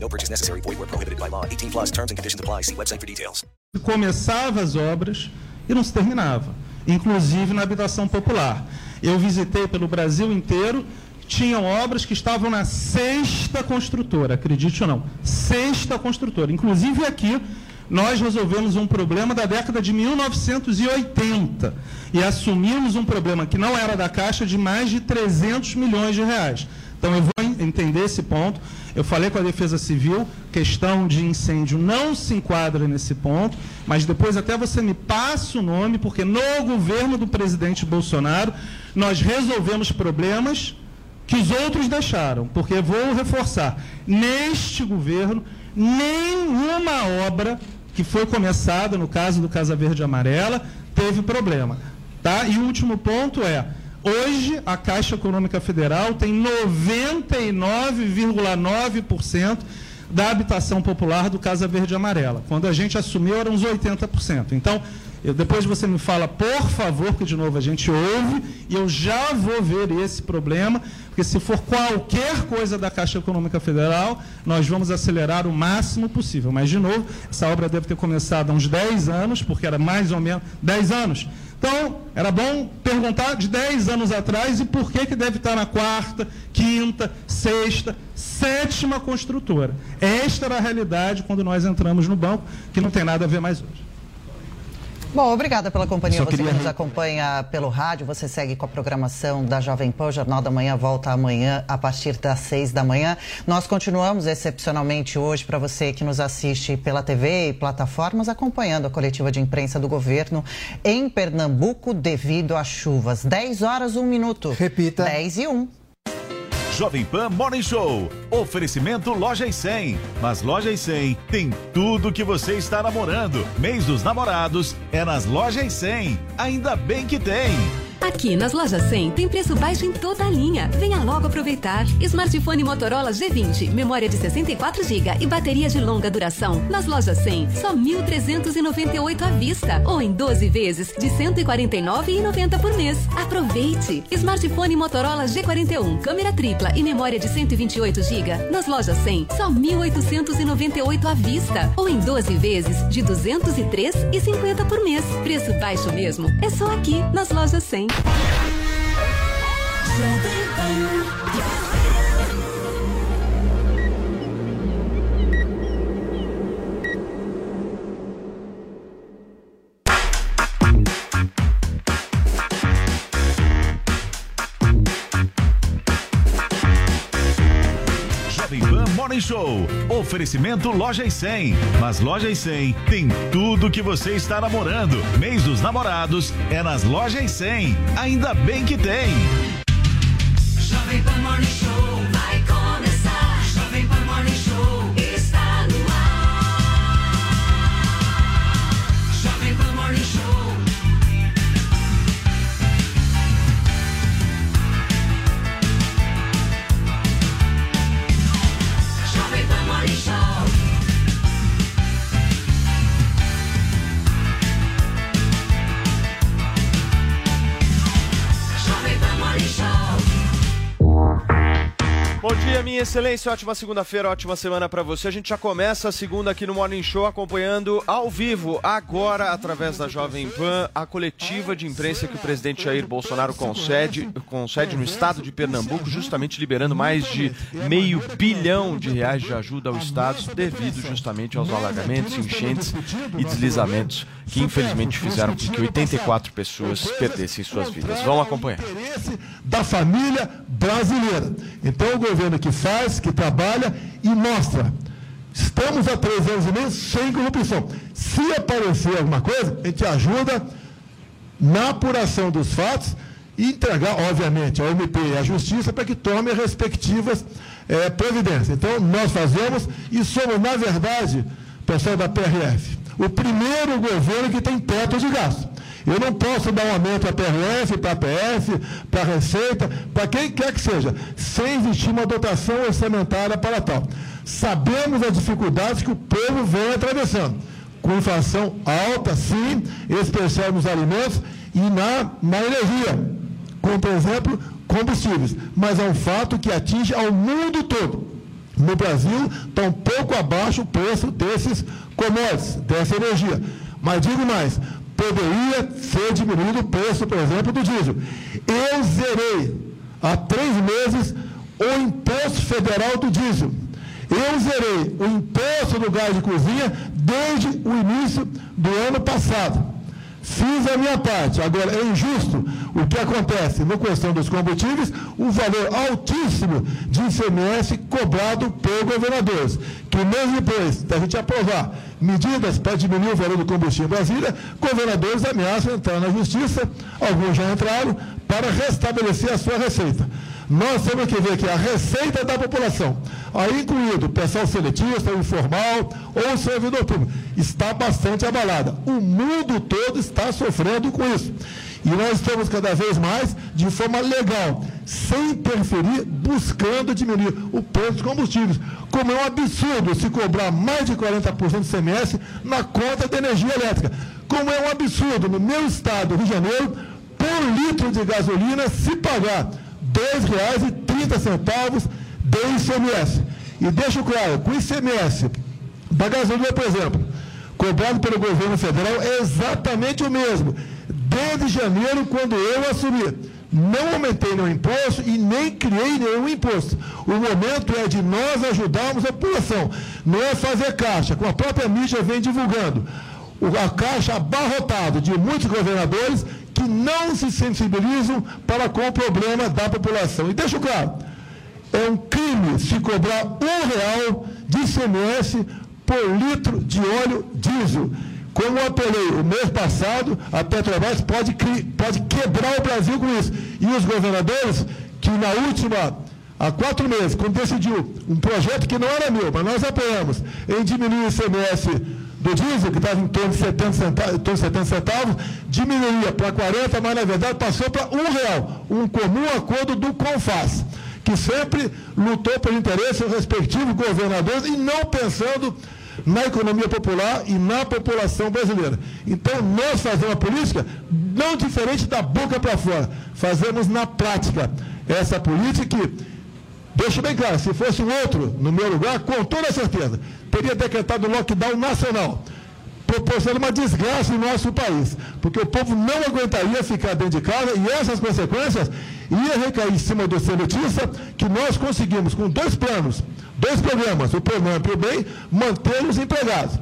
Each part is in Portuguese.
No purchase necessary. Void where prohibited by law. 18 plus terms and conditions apply. See website for details. Começava as obras e não se terminava, inclusive na habitação popular. Eu visitei pelo Brasil inteiro tinham obras que estavam na sexta construtora, acredite ou não, sexta construtora. Inclusive aqui, nós resolvemos um problema da década de 1980 e assumimos um problema que não era da Caixa de mais de 300 milhões de reais. Então eu vou entender esse ponto. Eu falei com a Defesa Civil, questão de incêndio não se enquadra nesse ponto, mas depois até você me passa o nome, porque no governo do presidente Bolsonaro nós resolvemos problemas que os outros deixaram, porque vou reforçar, neste governo, nenhuma obra que foi começada, no caso do Casa Verde Amarela, teve problema. Tá? E o último ponto é, hoje a Caixa Econômica Federal tem 99,9% da habitação popular do Casa Verde e Amarela. Quando a gente assumiu, eram uns 80%. Então, eu, depois você me fala, por favor, que de novo a gente ouve, e eu já vou ver esse problema, porque se for qualquer coisa da Caixa Econômica Federal, nós vamos acelerar o máximo possível. Mas, de novo, essa obra deve ter começado há uns 10 anos, porque era mais ou menos 10 anos. Então, era bom perguntar de 10 anos atrás e por que, que deve estar na quarta, quinta, sexta, sétima construtora. Esta era a realidade quando nós entramos no banco, que não tem nada a ver mais hoje. Bom, obrigada pela companhia. Você que nos acompanha pelo rádio, você segue com a programação da Jovem Pan. O Jornal da Manhã volta amanhã a partir das seis da manhã. Nós continuamos excepcionalmente hoje para você que nos assiste pela TV e plataformas, acompanhando a coletiva de imprensa do governo em Pernambuco devido às chuvas. 10 horas, 1 minuto. Repita. 10 e 1. Jovem Pan Morning Show. Oferecimento Loja e 100. Mas Loja e 100 tem tudo que você está namorando. Mês dos namorados é nas Lojas e 100. Ainda bem que tem. Aqui nas lojas 100 tem preço baixo em toda a linha. Venha logo aproveitar. Smartphone Motorola G20, memória de 64 GB e bateria de longa duração. Nas lojas 100, só 1.398 à vista ou em 12 vezes de 149,90 por mês. Aproveite. Smartphone Motorola G41, câmera tripla e memória de 128 GB. Nas lojas 100, só 1.898 à vista ou em 12 vezes de 203,50 por mês. Preço baixo mesmo. É só aqui nas lojas 100. Jovem Oferecimento Loja e 100. Mas Loja e 100 tem tudo que você está namorando. Mês dos namorados é nas Lojas e 100. Ainda bem que tem. Jovem Pan Morning Show excelência. Ótima segunda-feira, ótima semana para você. A gente já começa a segunda aqui no Morning Show acompanhando ao vivo, agora através da Jovem Pan, a coletiva de imprensa que o presidente Jair Bolsonaro concede, concede no estado de Pernambuco, justamente liberando mais de meio bilhão de reais de ajuda ao estado devido justamente aos alagamentos, enchentes e deslizamentos que infelizmente fizeram com que 84 pessoas perdessem suas vidas. Vamos acompanhar. da família brasileira. Então, o governo que faz, que trabalha e mostra. Estamos há três anos e meio sem corrupção. Se aparecer alguma coisa, a gente ajuda na apuração dos fatos e entregar, obviamente, ao MP e à Justiça para que tome as respectivas eh, providências. Então, nós fazemos e somos, na verdade, pessoal da PRF, o primeiro governo que tem teto de gasto. Eu não posso dar um aumento para a PRF, para a PF, para a Receita, para quem quer que seja, sem existir uma dotação orçamentária para tal. Sabemos as dificuldades que o povo vem atravessando, com inflação alta, sim, especial nos alimentos e na, na energia, como, por exemplo, combustíveis. Mas é um fato que atinge ao mundo todo. No Brasil, está um pouco abaixo o preço desses commodities, dessa energia. Mas digo mais, poderia ser diminuído o preço, por exemplo, do diesel. Eu zerei há três meses o imposto federal do diesel. Eu zerei o imposto do gás de cozinha desde o início do ano passado. Fiz a minha parte. Agora, é injusto o que acontece na questão dos combustíveis, o valor altíssimo de ICMS cobrado por governadores, que mesmo depois da gente aprovar medidas para diminuir o valor do combustível em Brasília, governadores ameaçam entrar na justiça, alguns já entraram, para restabelecer a sua receita. Nós temos que ver que a receita da população, aí incluído pessoal seletista, informal ou servidor público, está bastante abalada. O mundo todo está sofrendo com isso. E nós estamos cada vez mais, de forma legal, sem interferir, buscando diminuir o preço dos combustíveis. Como é um absurdo se cobrar mais de 40% de CMS na conta de energia elétrica. Como é um absurdo no meu estado, Rio de Janeiro, por litro de gasolina se pagar R$ 2,30 de ICMS. E deixo claro, com o ICMS da gasolina, por exemplo, cobrado pelo governo federal, é exatamente o mesmo. Desde janeiro, quando eu assumi. Não aumentei nenhum imposto e nem criei nenhum imposto. O momento é de nós ajudarmos a população. Não é fazer caixa, como a própria mídia vem divulgando. A caixa abarrotada de muitos governadores que não se sensibilizam para com o problema da população. E deixo claro, é um crime se cobrar um real de ICMS por litro de óleo diesel. Como apelei o mês passado, a Petrobras pode, pode quebrar o Brasil com isso. E os governadores, que na última, há quatro meses, quando decidiu um projeto que não era meu, mas nós apoiamos, em diminuir o ICMS do diesel, que estava em torno de 70 centavos, em torno de 70 centavos diminuía para 40, mas na verdade passou para um real. Um comum acordo do CONFAS, que sempre lutou pelo interesse dos respectivos governadores e não pensando na economia popular e na população brasileira. Então, nós fazemos uma política não diferente da boca para fora, fazemos na prática essa política que Deixo bem claro, se fosse um outro no meu lugar, com toda certeza, teria decretado um lockdown nacional, proporcionando uma desgraça em nosso país, porque o povo não aguentaria ficar dentro de casa e essas consequências iam recair em cima do seletista, que nós conseguimos, com dois planos, dois programas, o Pronamp e o Bem, mantê-los empregados.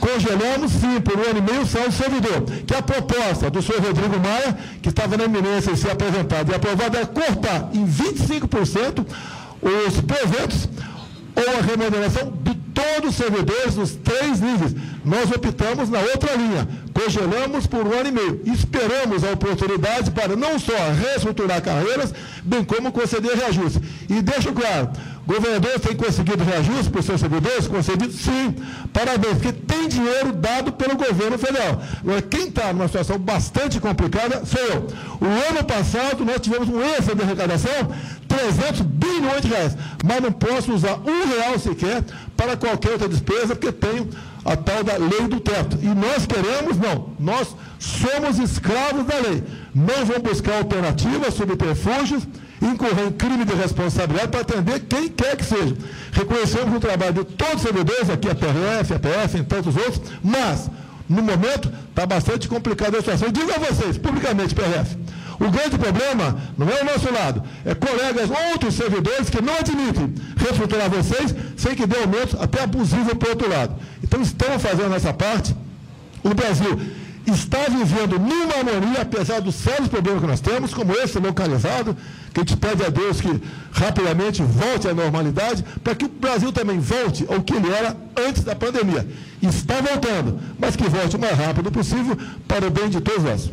Congelamos, sim, por um ano e meio o salário do servidor, que a proposta do senhor Rodrigo Maia, que estava na iminência de ser apresentado e aprovado, é cortar em 25% os proventos ou a remuneração de todos os servidores dos três níveis. Nós optamos na outra linha, congelamos por um ano e meio. Esperamos a oportunidade para não só reestruturar carreiras, bem como conceder reajuste. E deixo claro, governadores têm conseguido reajuste para os seus servidores? Concedido sim. Parabéns, porque tem dinheiro dado pelo governo federal. Agora, quem está numa situação bastante complicada sou eu. O ano passado nós tivemos um extra de arrecadação, 300 bilhões de reais. Mas não posso usar um real sequer para qualquer outra despesa, porque tenho a tal da lei do teto. E nós queremos, não, nós somos escravos da lei. Não vamos buscar alternativas, subterfúgios, incorrer em crime de responsabilidade para atender quem quer que seja. Reconhecemos o trabalho de todos os servidores, aqui a PRF, a PF, e tantos outros, mas, no momento, está bastante complicada a situação. Eu digo a vocês, publicamente, PRF, o grande problema não é o nosso lado, é colegas, outros servidores que não admitem reestruturar vocês sem que dê aumento até abusivo para o outro lado. Então, estamos fazendo essa parte. O Brasil está vivendo numa harmonia, apesar dos sérios problemas que nós temos, como esse localizado, que a gente pede a Deus que rapidamente volte à normalidade, para que o Brasil também volte ao que ele era antes da pandemia. Está voltando, mas que volte o mais rápido possível para o bem de todos nós.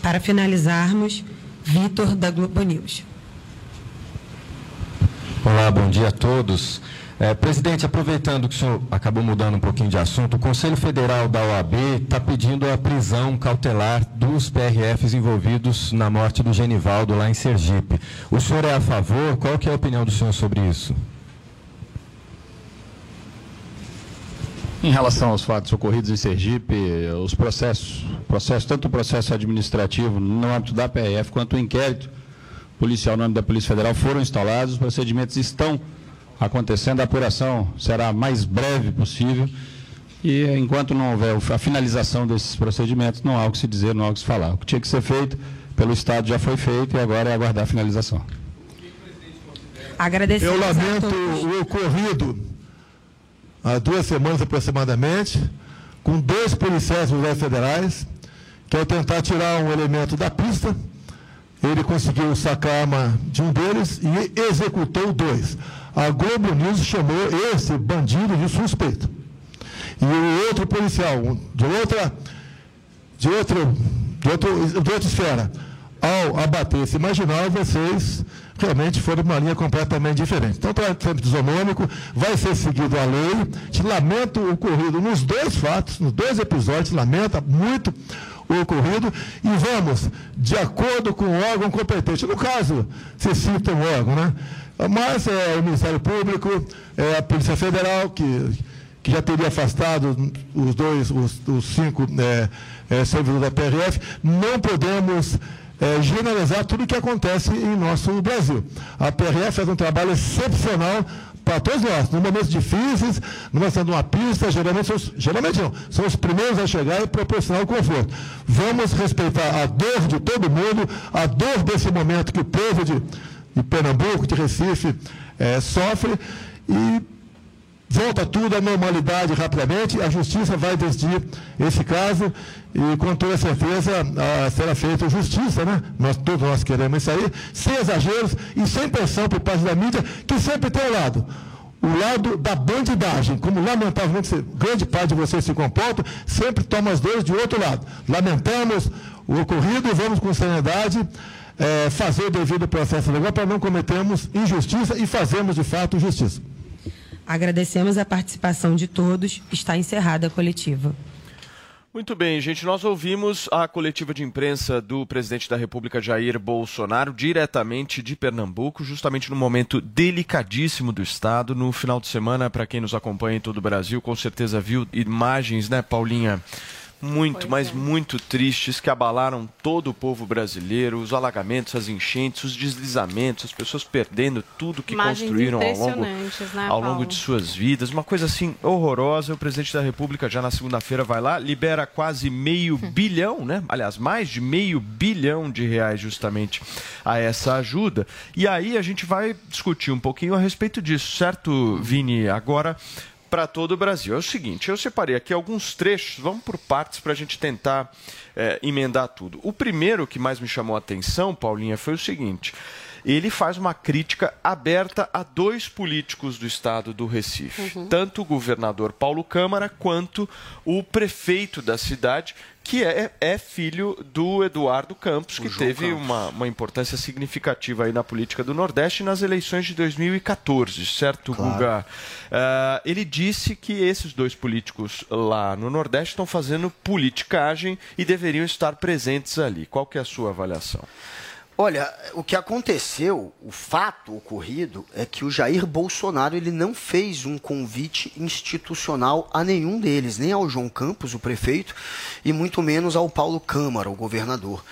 Para finalizarmos, Vitor da Globo News. Olá, bom dia a todos. É, presidente, aproveitando que o senhor acabou mudando um pouquinho de assunto, o Conselho Federal da OAB está pedindo a prisão cautelar dos PRFs envolvidos na morte do Genivaldo lá em Sergipe. O senhor é a favor? Qual que é a opinião do senhor sobre isso? Em relação aos fatos ocorridos em Sergipe, os processos, processos tanto o processo administrativo no âmbito da PRF quanto o inquérito policial no âmbito da Polícia Federal foram instalados, os procedimentos estão acontecendo, a apuração será a mais breve possível e enquanto não houver a finalização desses procedimentos, não há o que se dizer, não há o que se falar. O que tinha que ser feito pelo Estado já foi feito e agora é aguardar a finalização. Agradecemos Eu lamento o ocorrido há duas semanas aproximadamente, com dois policiais militares federais, que ao tentar tirar um elemento da pista, ele conseguiu sacar a arma de um deles e executou dois. A Globo News chamou esse bandido de suspeito. E o outro policial, de outra, de outro, de outro, de outra esfera, ao abater esse marginal, vocês realmente foram uma linha completamente diferente. Então, está sempre desonômico, vai ser seguido a lei. Te lamento o ocorrido nos dois fatos, nos dois episódios, lamenta muito o ocorrido e vamos, de acordo com o órgão competente. No caso, se cita um órgão, né? Mas é o Ministério Público, é a Polícia Federal, que, que já teria afastado os dois, os, os cinco é, é, servidores da PRF, não podemos é, generalizar tudo o que acontece em nosso Brasil. A PRF faz um trabalho excepcional para todos nós, em momentos difíceis, numa sendo uma pista, geralmente, são geralmente não, são os primeiros a chegar e proporcionar o conforto. Vamos respeitar a dor de todo mundo, a dor desse momento que o povo de, de Pernambuco, de Recife, eh, sofre, e volta tudo à normalidade rapidamente, a justiça vai decidir esse caso e com toda certeza ah, será feita justiça, né? Nós, todos nós queremos isso aí, sem exageros e sem pressão por parte da mídia, que sempre tem um lado. O lado da bandidagem, como lamentavelmente grande parte de vocês se comportam, sempre toma as dores de outro lado. Lamentamos o ocorrido e vamos com seriedade eh, fazer o devido processo legal para não cometermos injustiça e fazermos de fato justiça. Agradecemos a participação de todos. Está encerrada a coletiva. Muito bem, gente. Nós ouvimos a coletiva de imprensa do presidente da República, Jair Bolsonaro, diretamente de Pernambuco, justamente no momento delicadíssimo do Estado. No final de semana, para quem nos acompanha em todo o Brasil, com certeza viu imagens, né, Paulinha? Muito, mas muito tristes que abalaram todo o povo brasileiro, os alagamentos, as enchentes, os deslizamentos, as pessoas perdendo tudo que Imagens construíram ao longo, né, ao longo de suas vidas, uma coisa assim horrorosa. O presidente da República já na segunda-feira vai lá, libera quase meio bilhão, né? Aliás, mais de meio bilhão de reais justamente a essa ajuda. E aí a gente vai discutir um pouquinho a respeito disso, certo, Vini? Agora para todo o Brasil. É o seguinte, eu separei aqui alguns trechos, vamos por partes para a gente tentar eh, emendar tudo. O primeiro que mais me chamou a atenção, Paulinha, foi o seguinte. Ele faz uma crítica aberta a dois políticos do estado do Recife, Uhum. tanto o governador Paulo Câmara quanto o prefeito da cidade, que é, é filho do Eduardo Campos, que teve Uma, uma importância significativa aí na política do Nordeste nas eleições de 2014, certo, Guga? Ah, ele disse que esses dois políticos lá no Nordeste estão fazendo politicagem e deveriam estar presentes ali. Qual que é a sua avaliação? Olha, o que aconteceu, o fato ocorrido, é que o Jair Bolsonaro ele não fez um convite institucional a nenhum deles, nem ao João Campos, o prefeito, e muito menos ao Paulo Câmara, o governador.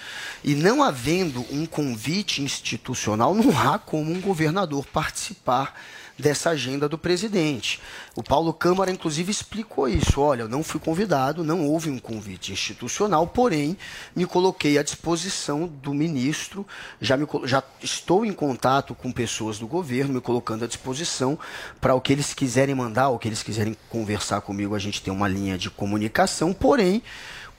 E não havendo um convite institucional, não há como um governador participar dessa agenda do presidente. O Paulo Câmara, inclusive, explicou isso. Olha, eu não fui convidado, não houve um convite institucional, porém, me coloquei à disposição do ministro, já, me, já estou em contato com pessoas do governo, me colocando à disposição para o que eles quiserem mandar, o que eles quiserem conversar comigo, a gente tem uma linha de comunicação, porém,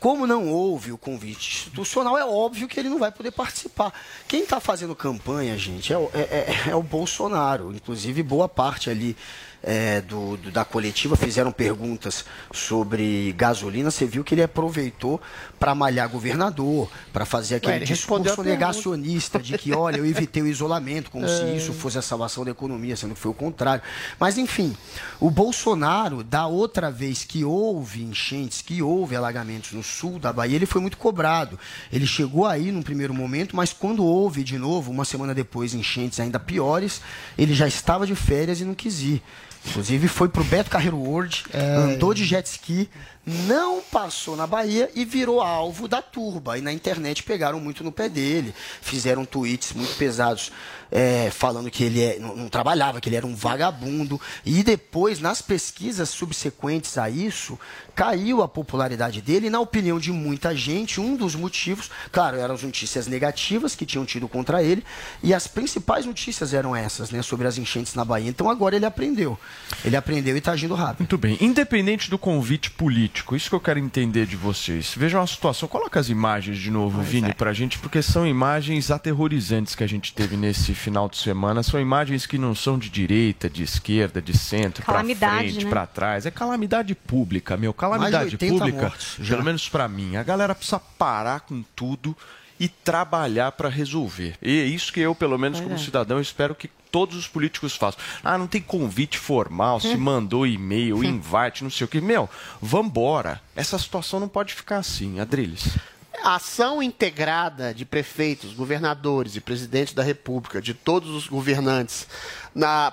como não houve o convite institucional, é óbvio que ele não vai poder participar. Quem está fazendo campanha, gente, é, é- é- é o Bolsonaro. Inclusive, boa parte ali é, do, do- da coletiva, fizeram perguntas sobre gasolina, você viu que ele aproveitou para malhar governador, para fazer aquele ele respondeu discurso negacionista de que, olha, eu evitei o isolamento, como se É. isso fosse a salvação da economia, sendo que foi o contrário. Mas, enfim, o Bolsonaro, da outra vez que houve enchentes, que houve alagamentos no sul da Bahia, ele foi muito cobrado. Ele chegou aí num primeiro momento, mas quando houve de novo, uma semana depois, enchentes ainda piores, ele já estava de férias e não quis ir. Inclusive foi pro Beto Carreiro World, andou de jet ski, não passou na Bahia e virou alvo da turba. E na internet pegaram muito no pé dele, fizeram tweets muito pesados é, falando que ele é- não, não trabalhava, que ele era um vagabundo. E depois, nas pesquisas subsequentes a isso, caiu a popularidade dele. E, na opinião de muita gente, um dos motivos, claro, eram as notícias negativas que tinham tido contra ele, e as principais notícias eram essas, né, sobre as enchentes na Bahia. Então agora ele aprendeu. Ele aprendeu e está agindo rápido. Muito bem. Independente do convite político, isso que eu quero entender de vocês. Vejam a situação. Coloca as imagens de novo, Vini, pra gente, porque são imagens aterrorizantes que a gente teve nesse final de semana. São imagens que não são de direita, de esquerda, de centro, pra Calamidade, frente, né? pra trás. É calamidade pública, meu. Calamidade Mais de 80 pública, pelo menos pra mim. A galera precisa parar com tudo e trabalhar pra resolver. E é isso que eu, pelo menos como cidadão, espero que todos os políticos façam. Ah, não tem convite formal, se mandou e-mail, invite, não sei o que. Meu, vambora. Essa situação não pode ficar assim, Adriles. A ação integrada de prefeitos, governadores e presidente da República, de todos os governantes,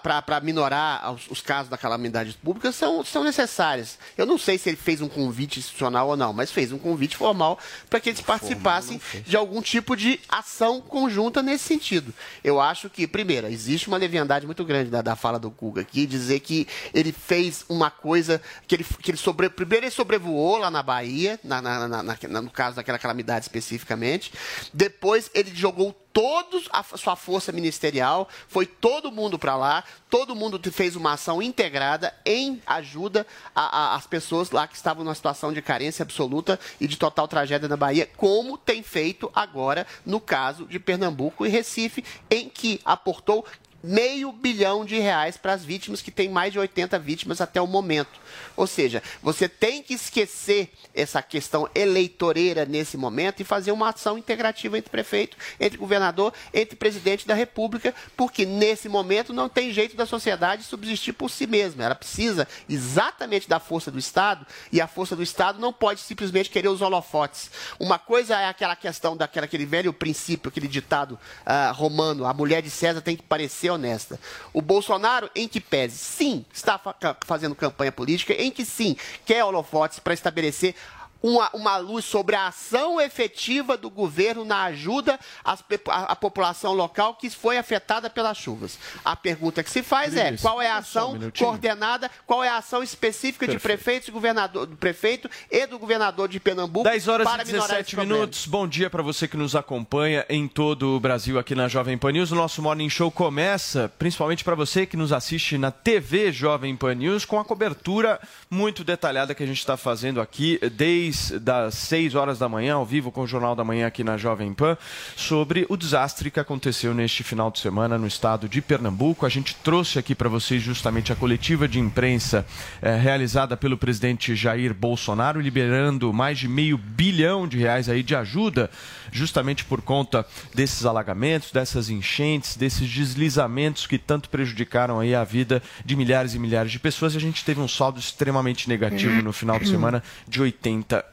para minorar os, os casos da calamidade pública, são, são necessárias. Eu não sei se ele fez um convite institucional ou não, mas fez um convite formal para que eles participassem de algum tipo de ação conjunta nesse sentido. Eu acho que, primeiro, existe uma leviandade muito grande da, da fala do Guga aqui, dizer que ele fez uma coisa, que ele, que ele sobre, primeiro ele sobrevoou lá na Bahia, na- na- na- no caso daquela calamidade especificamente, depois ele jogou todos a sua força ministerial, foi todo mundo para lá, todo mundo fez uma ação integrada em ajuda às pessoas lá que estavam numa situação de carência absoluta e de total tragédia na Bahia, como tem feito agora no caso de Pernambuco e Recife, em que aportou meio bilhão de reais para as vítimas, que tem mais de 80 vítimas até o momento. Ou seja, você tem que esquecer essa questão eleitoreira nesse momento e fazer uma ação integrativa entre prefeito, entre governador, entre presidente da República, porque nesse momento não tem jeito da sociedade subsistir por si mesma. Ela precisa exatamente da força do Estado e a força do Estado não pode simplesmente querer os holofotes. Uma coisa é aquela questão daquela, aquele velho princípio, aquele ditado ah, romano, a mulher de César tem que parecer honesta. O Bolsonaro, em que pese, sim, está fazendo campanha política, em que sim, quer holofotes para estabelecer uma, uma luz sobre a ação efetiva do governo na ajuda à, população local que foi afetada pelas chuvas. A pergunta que se faz é qual é a um ação minutinho. coordenada, qual é a ação específica de Perfeito. prefeitos e governador, do prefeito e do governador de Pernambuco 10 horas para e minorar 17 esse problema. minutos. Bom dia para você que nos acompanha em todo o Brasil aqui na Jovem Pan News. O nosso Morning Show começa, principalmente para você que nos assiste na TV Jovem Pan News, com a cobertura muito detalhada que a gente está fazendo aqui desde as 6 horas da manhã, ao vivo com o Jornal da Manhã aqui na Jovem Pan, sobre o desastre que aconteceu neste final de semana no estado de Pernambuco. A gente trouxe aqui para vocês justamente a coletiva de imprensa eh, realizada pelo presidente Jair Bolsonaro, liberando mais de meio bilhão de reais aí de ajuda, justamente por conta desses alagamentos, dessas enchentes, desses deslizamentos que tanto prejudicaram aí a vida de milhares e milhares de pessoas. E a gente teve um saldo extremamente negativo no final de semana de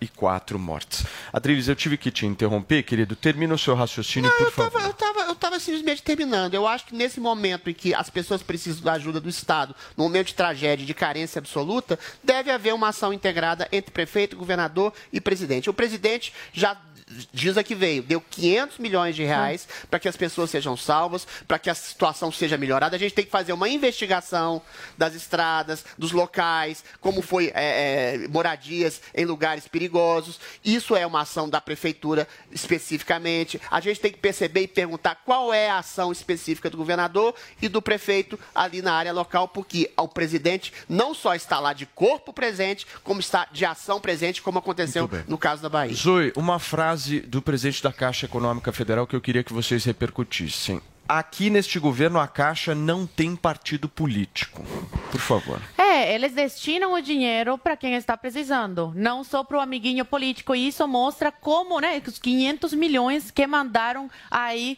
84 mortes. Adriles, eu tive que te interromper, querido. Termina o seu raciocínio, por eu favor. tava, eu, tava, eu tava simplesmente terminando. Eu acho que nesse momento em que as pessoas precisam da ajuda do Estado, no momento de tragédia, de carência absoluta, deve haver uma ação integrada entre prefeito, governador e presidente. O presidente já diz a que veio, deu 500 milhões de reais para que as pessoas sejam salvas, para que a situação seja melhorada. A gente tem que fazer uma investigação das estradas, dos locais, como foi é, é, moradias em lugares perigosos. Isso é uma ação da prefeitura especificamente. A gente tem que perceber e perguntar qual é a ação específica do governador e do prefeito ali na área local, porque o presidente não só está lá de corpo presente, como está de ação presente, como aconteceu no caso da Bahia. Zoe, uma frase do presidente da Caixa Econômica Federal que eu queria que vocês repercutissem. Aqui neste governo a Caixa não tem partido político. Por favor. É, eles destinam o dinheiro para quem está precisando, não só para o amiguinho político. E isso mostra como, né, os 500 milhões que mandaram aí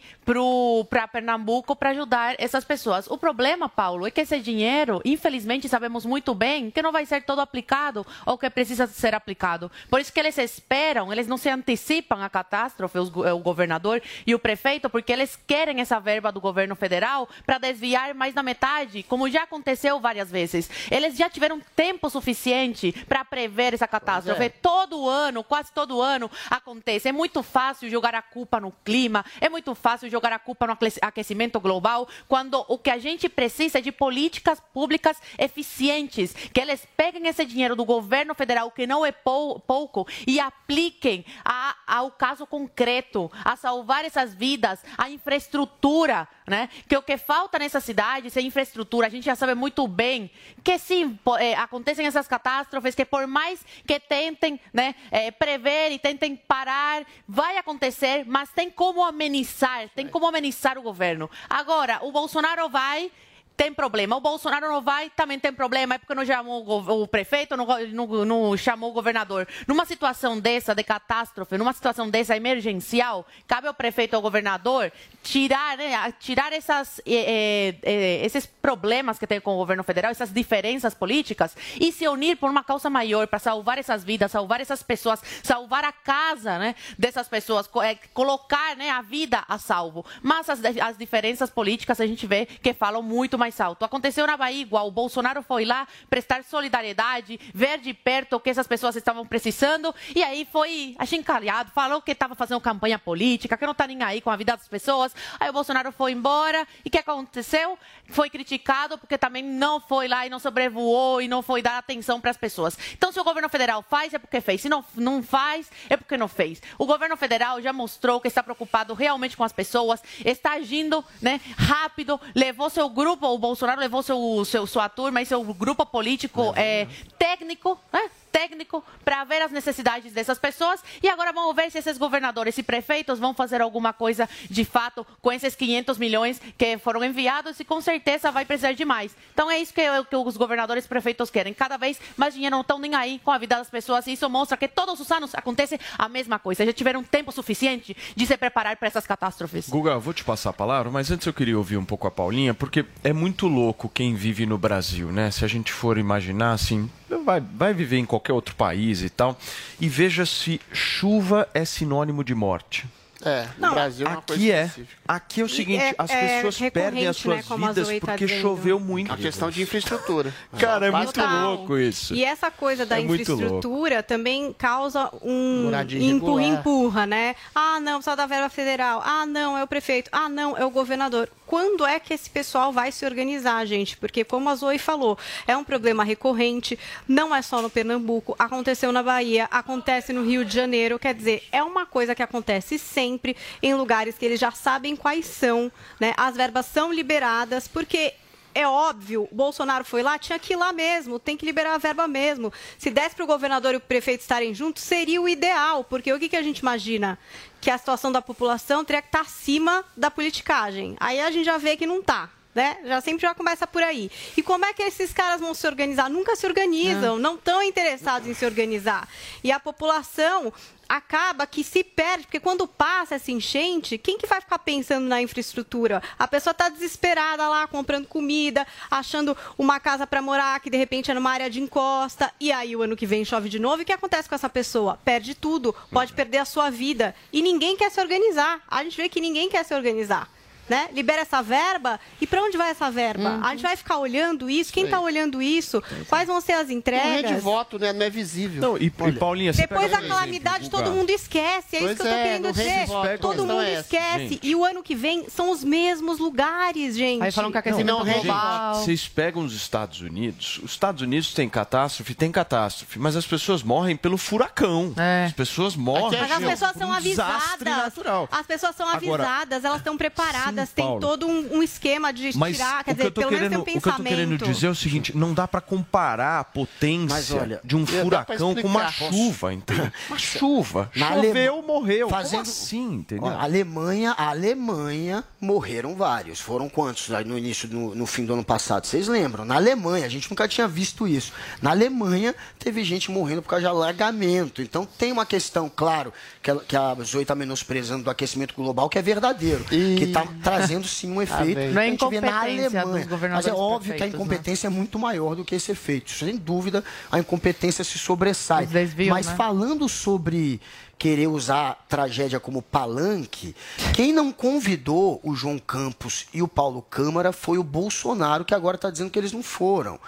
para Pernambuco para ajudar essas pessoas. O problema, Paulo, é que esse dinheiro, infelizmente, sabemos muito bem que não vai ser todo aplicado ou que precisa ser aplicado. Por isso que eles esperam, eles não se antecipam à catástrofe, os go- o governador e o prefeito, porque eles querem essa verba do governo federal para desviar mais da metade, como já aconteceu várias vezes. Eles já tiveram tempo suficiente para prever essa catástrofe. é. Todo ano, quase todo ano, acontece. É muito fácil jogar a culpa no clima, é muito fácil jogar a culpa no aque- aquecimento global, quando o que a gente precisa é de políticas públicas eficientes, que eles peguem esse dinheiro do governo federal, que não é pou- pouco, e apliquem a- ao caso concreto, a salvar essas vidas, a infraestrutura, né? Que o que falta nessa cidade é infraestrutura. A gente já sabe muito bem que sim, eh, acontecem essas catástrofes, que por mais que tentem né, eh, prever e tentem parar, vai acontecer, mas tem como amenizar, tem como amenizar o governo. Agora, o Bolsonaro vai tem problema. O Bolsonaro não vai, também tem problema. É porque não chamou o, o prefeito, não, não- não chamou o governador. Numa situação dessa, de catástrofe, numa situação dessa emergencial, cabe ao prefeito e ao governador tirar, né, tirar essas, esses problemas que tem com o governo federal, essas diferenças políticas, e se unir por uma causa maior, para salvar essas vidas, salvar essas pessoas, salvar a casa né, dessas pessoas, eh, colocar né, a vida a salvo. Mas as, as diferenças políticas a gente vê que falam muito mais alto. Aconteceu na Bahia igual. O Bolsonaro foi lá prestar solidariedade, ver de perto o que essas pessoas estavam precisando, e aí foi achincalhado, falou que estava fazendo campanha política, que não está nem aí com a vida das pessoas. Aí o Bolsonaro foi embora, e o que aconteceu? Foi criticado porque também não foi lá e não sobrevoou e não foi dar atenção para as pessoas. Então, se o governo federal faz, é porque fez. Se não, não faz, é porque não fez. O governo federal já mostrou que está preocupado realmente com as pessoas, está agindo né, rápido, levou seu grupo, o Bolsonaro levou seu, seu, sua turma e seu grupo político é, técnico, né? Técnico para ver as necessidades dessas pessoas e agora vamos ver se esses governadores e prefeitos vão fazer alguma coisa de fato com esses 500 milhões que foram enviados e com certeza vai precisar de mais. Então é isso que, que os governadores e prefeitos querem. Cada vez mais dinheiro não estão nem aí com a vida das pessoas e isso mostra que todos os anos acontece a mesma coisa. Já tiveram tempo suficiente de se preparar para essas catástrofes. Guga, vou te passar a palavra, mas antes eu queria ouvir um pouco a Paulinha, porque é muito louco quem vive no Brasil, né? Se a gente for imaginar, assim, vai, vai viver em qualquer outro país e tal, e veja se chuva é sinônimo de morte. É, no Não, Brasil é uma coisa aqui é. específica. Aqui é o seguinte, é- as é pessoas perdem as recorrente, suas né, vidas tá porque dizendo. choveu muito. A questão de infraestrutura. Cara, é muito Total. louco isso. E essa coisa da É infraestrutura também causa um empurra, empurra, né? Ah, não, precisa da verba federal. Ah, não, é o prefeito. Ah, não, é o governador. Quando é que esse pessoal vai se organizar, gente? Porque, como a Zoe falou, é um problema recorrente, não é só no Pernambuco, aconteceu na Bahia, acontece no Rio de Janeiro. Quer dizer, é uma coisa que acontece sempre em lugares que eles já sabem quais são, né? As verbas são liberadas, porque é óbvio, o Bolsonaro foi lá, tinha que ir lá mesmo, tem que liberar a verba mesmo. Se desse para o governador e o prefeito estarem juntos, seria o ideal, porque o que, que a gente imagina? Que a situação da população teria que estar acima da politicagem. Aí a gente já vê que não está. Né? Já sempre já começa por aí. E como é que esses caras vão se organizar? Nunca se organizam, não estão interessados em se organizar. E a população acaba que se perde, porque quando passa essa enchente, quem que vai ficar pensando na infraestrutura? A pessoa está desesperada lá, comprando comida, achando uma casa para morar, que de repente é numa área de encosta, e aí o ano que vem chove de novo, e o que acontece com essa pessoa? Perde tudo, pode perder a sua vida. E ninguém quer se organizar. A gente vê que ninguém quer se organizar. Né? Libera essa verba e para onde vai essa verba? Uhum. A gente vai ficar olhando isso? Quem está olhando isso? Quais vão ser as Não é entregas? de voto, né? Não é visível. Não, e, e Paulinha, você Depois da calamidade, exemplo, todo mundo esquece. É Pois isso que eu tô é, querendo dizer. voto, Todo a questão mundo é esquece. Gente. E o ano que vem são os mesmos lugares, gente. Aí falam que aquecimento Não, global. gente, vocês pegam os Estados Unidos, os Estados Unidos tem catástrofe, tem catástrofe, mas as pessoas morrem pelo furacão. As pessoas morrem Mas as meu, pessoas são um avisadas. natural. As pessoas são Agora, avisadas, elas estão preparadas. Tem Paulo. todo um, um esquema de Mas tirar, quer o que, eu dizer, tô pelo menos querendo, tem um o que eu tô pensamento. querendo dizer é o seguinte, não dá pra comparar a potência Mas olha, de um furacão com uma chuva, entendeu? Uma chuva. Na Choveu, Alema- morreu. Fazendo... Como assim, entendeu? Ó, a Alemanha, a Alemanha morreram vários. Foram quantos no início, no, no fim do ano passado? Vocês lembram? Na Alemanha, a gente nunca tinha visto isso. Na Alemanha, teve gente morrendo por causa de alagamento. Então tem uma questão, claro, que, ela, que a Zoe está menosprezando do aquecimento global, que é verdadeiro. Que está trazendo sim um efeito. bem. Não é que a gente vê na incompetência Alemanha. dos governadores Mas é óbvio que a né? incompetência é muito maior do que esse efeito. Sem dúvida, a incompetência se sobressai. Os desvios, Mas né? falando sobre querer usar a tragédia como palanque, quem não convidou o João Campos e o Paulo Câmara foi o Bolsonaro, que agora está dizendo que eles não foram.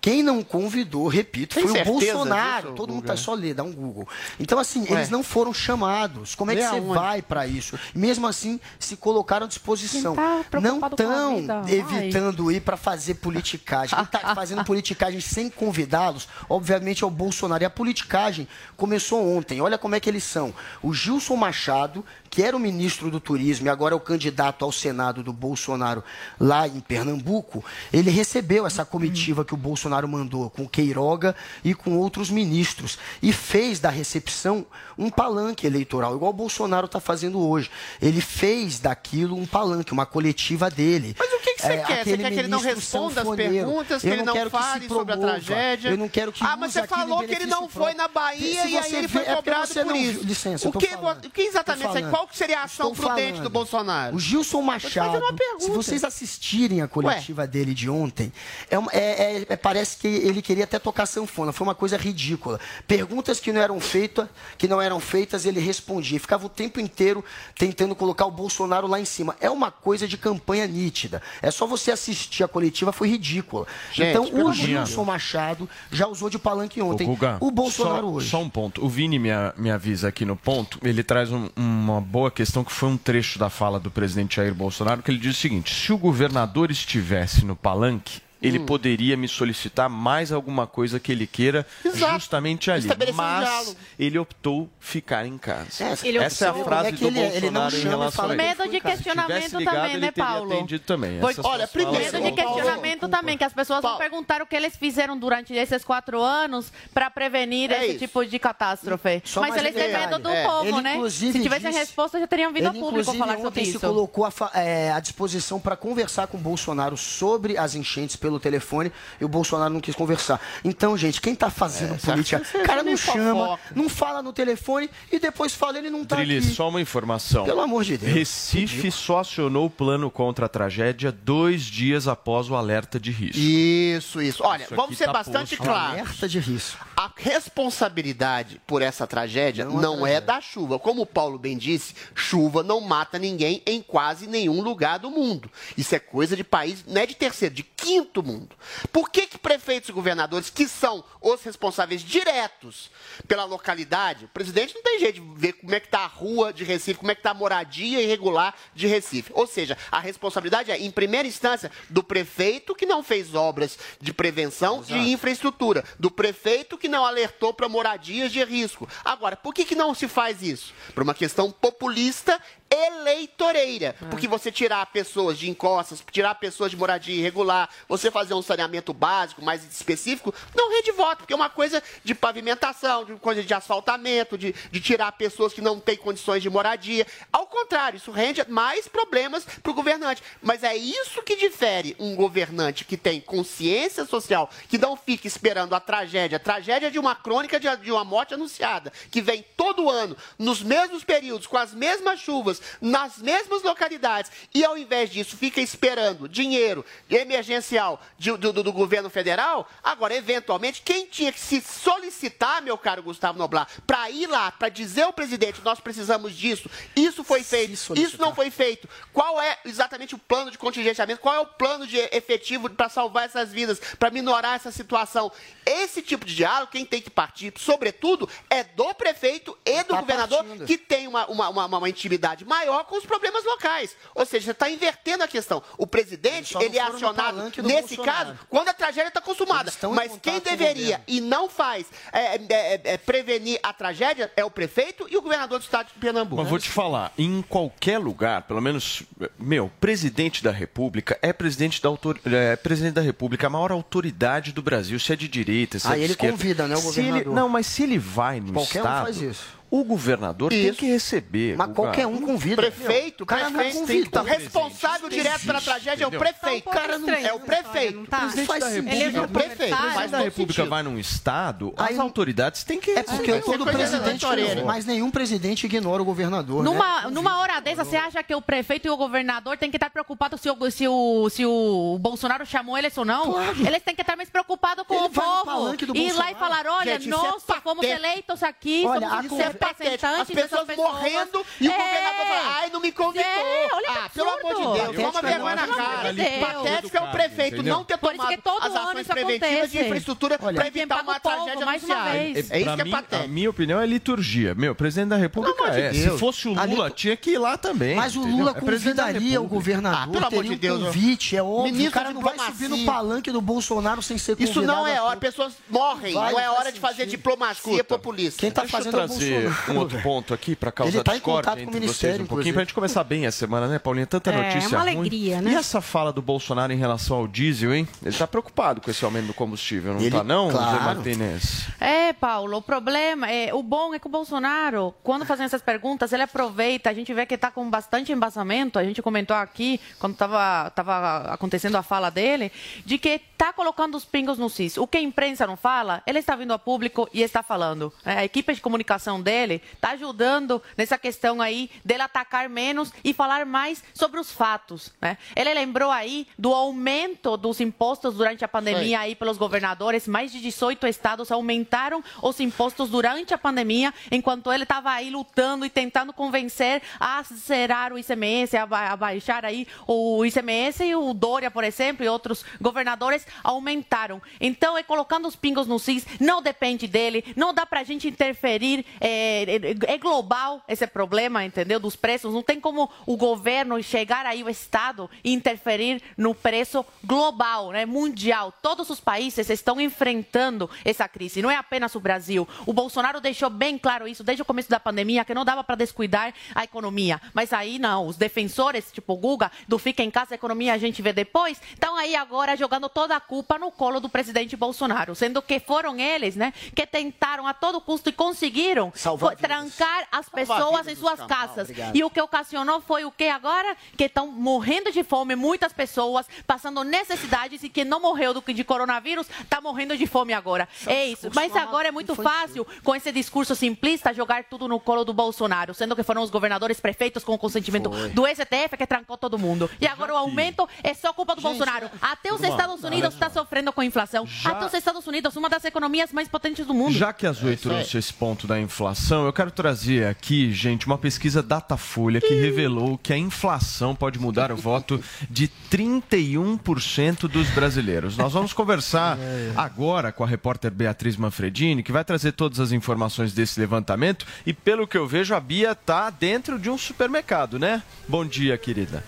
Quem não convidou, repito, Tem foi o Bolsonaro. disso, Todo mundo tá só ler, dá um Google. Então, assim, Ué. eles não foram chamados. Como é que você vai para isso? Mesmo assim, se colocaram à disposição. Tá não estão? Ai. evitando ir para fazer politicagem. Quem está fazendo politicagem sem convidá-los, obviamente, é o Bolsonaro. E a politicagem começou ontem. Olha como é que eles são. O Gilson Machado, que era o ministro do Turismo e agora é o candidato ao Senado do Bolsonaro lá em Pernambuco, ele recebeu essa comitiva que o Bolsonaro mandou com Queiroga e com outros ministros e fez da recepção um palanque eleitoral, igual o Bolsonaro está fazendo hoje. Ele fez daquilo um palanque, uma coletiva dele. Mas o que, que você É, quer? Você quer que ele não responda as perguntas, que ele não não fale sobre a promova. tragédia? Eu não quero que Ah, mas você falou que ele não foi na Bahia e aí ele foi é cobrado por não- isso. Licença, o que, o que exatamente, qual seria a ação prudente do Bolsonaro? O Gilson Machado, se vocês assistirem a coletiva dele de ontem, é é- é- é- parece que ele queria até tocar sanfona. Foi uma coisa ridícula. Perguntas que não eram feitas, que não eram feitas, ele respondia. Ficava o tempo inteiro tentando colocar o Bolsonaro lá em cima. É uma coisa de campanha nítida. É só você assistir a coletiva, foi ridícula. Gente, então, o Deus. Machado já usou de palanque ontem. Guga, o Bolsonaro só, hoje. Só um ponto. O Vini me, me avisa aqui no ponto. Ele traz um- uma boa questão que foi um trecho da fala do presidente Jair Bolsonaro, que ele diz o seguinte: se o governador estivesse no palanque. Ele Hum. poderia me solicitar mais alguma coisa que ele queira Exato. justamente ali. Um Mas diálogo. ele optou ficar em casa. Ele Essa é a frase é que do ele- ele não Bolsonaro em chama e relação fala a isso. Medo de questionamento ligado, também, ele né, Paulo? atendido também. Porque- olha, primeiro falas de questionamento também, que as pessoas vão perguntar o que eles fizeram durante esses quatro anos para prevenir É esse isso. tipo de catástrofe. Só Mas eles um têm medo do É. povo, Ele, né? inclusive, Se tivessem disse- resposta, já teriam vindo ao Ele, público inclusive, falar sobre isso. colocou à fa- é, à disposição para conversar com o Bolsonaro sobre as enchentes pelo telefone e o Bolsonaro não quis conversar. Então, gente, quem está fazendo É, política, o cara não chama, fofoca. não fala no telefone e depois fala ele não está Trilhes, aqui. só uma informação. Pelo amor de Deus. Recife só acionou o plano contra a tragédia dois dias após o alerta de risco. Isso, isso. Olha, Isso vamos ser tá bastante posto. claros. Alerta de risco. A responsabilidade por essa tragédia não, é da chuva. Como o Paulo bem disse, chuva não mata ninguém em quase nenhum lugar do mundo. Isso é coisa de país, não é de terceiro, de quinto mundo. Por que, que prefeitos e governadores, que são os responsáveis diretos pela localidade, o presidente não tem jeito de ver como é que está a rua de Recife, como é que está a moradia irregular de Recife. Ou seja, a responsabilidade é, em primeira instância, do prefeito que não fez obras de prevenção de infraestrutura, do prefeito que não alertou para moradias de risco. Agora, por que, que não se faz isso? Por uma questão populista eleitoreira. Porque você tirar pessoas de encostas, tirar pessoas de moradia irregular, você fazer um saneamento básico mais específico, não rende voto, porque é uma coisa de pavimentação, de coisa de asfaltamento, de, de tirar pessoas que não têm condições de moradia. Ao contrário, isso rende mais problemas para o governante. Mas é isso que difere um governante que tem consciência social, que não fica esperando a tragédia, a tragédia de uma crônica de, de uma morte anunciada, que vem todo ano, nos mesmos períodos, com as mesmas chuvas, nas mesmas localidades, e ao invés disso fica esperando dinheiro emergencial de- do, do- do governo federal, agora, eventualmente, quem tinha que se solicitar, meu caro Gustavo Noblar, para ir lá, para dizer ao presidente, nós precisamos disso, isso foi feito, isso não foi feito, qual é exatamente o plano de contingenciamento, qual é o plano de efetivo para salvar essas vidas, para minorar essa situação. Esse tipo de diálogo, quem tem que partir, sobretudo, é do prefeito e do Tá governador, partindo. que tem uma, uma, uma, uma intimidade maior com os problemas locais. Ou seja, você está invertendo a questão. O presidente, ele é acionado nesse Bolsonaro. caso quando a tragédia está consumada. Mas quem deveria e não faz é, é, é, é, prevenir a tragédia é o prefeito e o governador do estado de Pernambuco. Mas vou te falar, em qualquer lugar, pelo menos, meu, presidente da República é presidente da, autor... é presidente da República, a maior autoridade do Brasil, se é de direita, se é Aí de ele esquerda. convida, né, o Se ele- governador. Não, mas se ele vai no Qualquer um estado, faz isso. O governador tem Isso. que receber. Mas qualquer um convida. Prefeito, o cara não prefeito, convida. o responsável direto pela tragédia é o entendeu? prefeito. Tá um pouco estranho é o prefeito. não tá? O presidente da sentido. República, Ele é o prefeito. Faz presidente da República vai num estado, as Aí- autoridades têm que É porque é todo presidente, orelha. mas nenhum presidente ignora o governador. né? Numa, numa hora dessa, você acha que o prefeito e o governador têm que estar preocupados se o, se o, se o Bolsonaro chamou eles ou não? Claro. Eles têm que estar mais preocupados com Ele o povo. do Ir lá e falar, olha, Gente, isso é nós fomos eleitos aqui, Olha, somos conversa As pessoas morrendo e o É. governador fala, ai, não me convidou. É, olha ah, pelo amor de. Deus, Patético toma é vergonha na cara. Patético é o prefeito Entendeu? não ter tomado as ações preventivas de infraestrutura para evitar uma povo, tragédia mais uma anunciada. vez. É isso que é a patético. minha opinião é liturgia. Meu, presidente da República é. Se fosse o Lula, tinha que ir lá também. Mas o? Lula É convidaria o governador, Ah, pelo amor de Deus, um convite, é óbvio. O cara não vai subir no palanque do Bolsonaro sem ser convidado. Isso não é hora, pessoas morrem, não é hora de fazer diplomacia populista. Quem tá fazendo é o trazer um outro ponto aqui para causar tá discórdia entre vocês um pouquinho, inclusive. pra gente começar bem a semana, né, Paulinha? Tanta É, notícia uma ruim. alegria, né? E essa fala do Bolsonaro em relação ao diesel, hein? Ele tá preocupado com esse aumento do combustível, não Ele- tá não, claro. Zé Martinez? É, Paulo, o problema, é, o bom é que o Bolsonaro, quando fazem essas perguntas, ele aproveita, a gente vê que está com bastante embasamento, a gente comentou aqui, quando estava tava acontecendo a fala dele, de que está colocando os pingos no cis. O que a imprensa não fala, ele está vindo a público e está falando. É, a equipe de comunicação dele está ajudando nessa questão aí dele atacar menos e falar mais sobre os fatos. Né? Ele lembrou aí do aumento dos impostos durante a pandemia aí pelos governadores, mais de 18 estados aumentaram os impostos durante a pandemia, enquanto ele estava aí lutando e tentando convencer a zerar o ICMS, a, ba- a baixar aí o ICMS e o Dória, por exemplo, e outros governadores aumentaram. Então, é colocando os pingos no cis, não depende dele, não dá pra gente interferir, é, é- é global esse problema, entendeu? Dos preços, não tem como o governo chegar aí, o Estado, e interferir no preço global, né, mundial. Todos os países estão enfrentando essa crise, não é apenas o Brasil. O Bolsonaro deixou bem claro isso desde o começo da pandemia, que não dava para descuidar a economia. Mas aí não, os defensores, tipo o Guga, do fica em casa, a economia a gente vê depois, estão aí agora jogando toda a culpa no colo do presidente Bolsonaro, sendo que foram eles, né, que tentaram a todo custo e conseguiram Salvar foi trancar as pessoas em suas camal, casas. obrigado. E o que ocasionou foi o que agora? Que estão morrendo de fome, muitas pessoas passando necessidades e que não morreu do que de coronavírus, está morrendo de fome agora. É isso. Mas agora é muito fácil, com esse discurso simplista, jogar tudo no colo do Bolsonaro, sendo que foram os governadores prefeitos com o consentimento do STF que trancou todo mundo. E agora o aumento é só culpa do Bolsonaro. Até os Estados Unidos está sofrendo com inflação. Até os Estados Unidos, uma das economias mais potentes do mundo. Já que a Zoe isso aí. trouxe esse ponto da inflação, eu quero trazer aqui, gente, uma pesquisa Datafolha que revelou que a inflação pode mudar o voto de 31% dos brasileiros. Nós vamos conversar agora com a repórter Beatriz Manfredini, que vai trazer todas as informações desse levantamento. E pelo que eu vejo, a Bia está dentro de um supermercado, né? Bom dia, querida.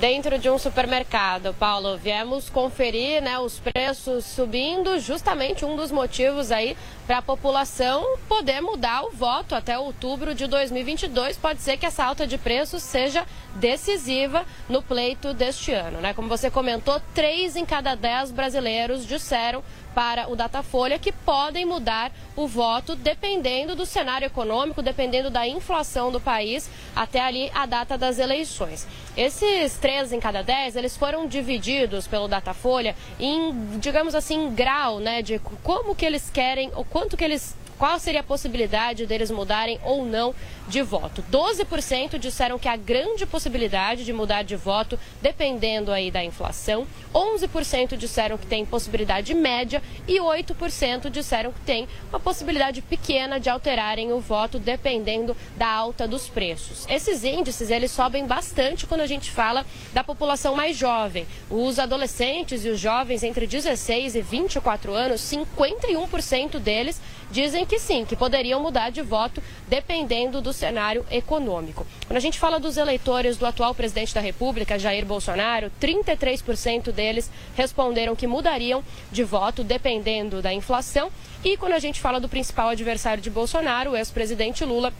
dentro de um supermercado. Paulo, viemos conferir né, os preços subindo, justamente um dos motivos aí para a população poder mudar o voto até outubro de 2022. Pode ser que essa alta de preços seja decisiva no pleito deste ano. Né? Como você comentou, três em cada dez brasileiros disseram para o Datafolha que podem mudar o voto dependendo do cenário econômico, dependendo da inflação do país até ali a data das eleições. Esses três em cada dez, eles foram divididos pelo Datafolha em, digamos assim, grau, né, de como que eles querem, ou quanto que eles qual seria a possibilidade deles mudarem ou não de voto. 12% disseram que há grande possibilidade de mudar de voto, dependendo aí da inflação. 11% disseram que tem possibilidade média e 8% disseram que tem uma possibilidade pequena de alterarem o voto, dependendo da alta dos preços. Esses índices, eles sobem bastante quando a gente fala da população mais jovem. Os adolescentes e os jovens entre 16 e 24 anos, 51% deles dizem que sim, que poderiam mudar de voto dependendo do cenário econômico. Quando a gente fala dos eleitores do atual presidente da República, Jair Bolsonaro, 33% deles responderam que mudariam de voto dependendo da inflação. E quando a gente fala do principal adversário de Bolsonaro, o ex-presidente Lula,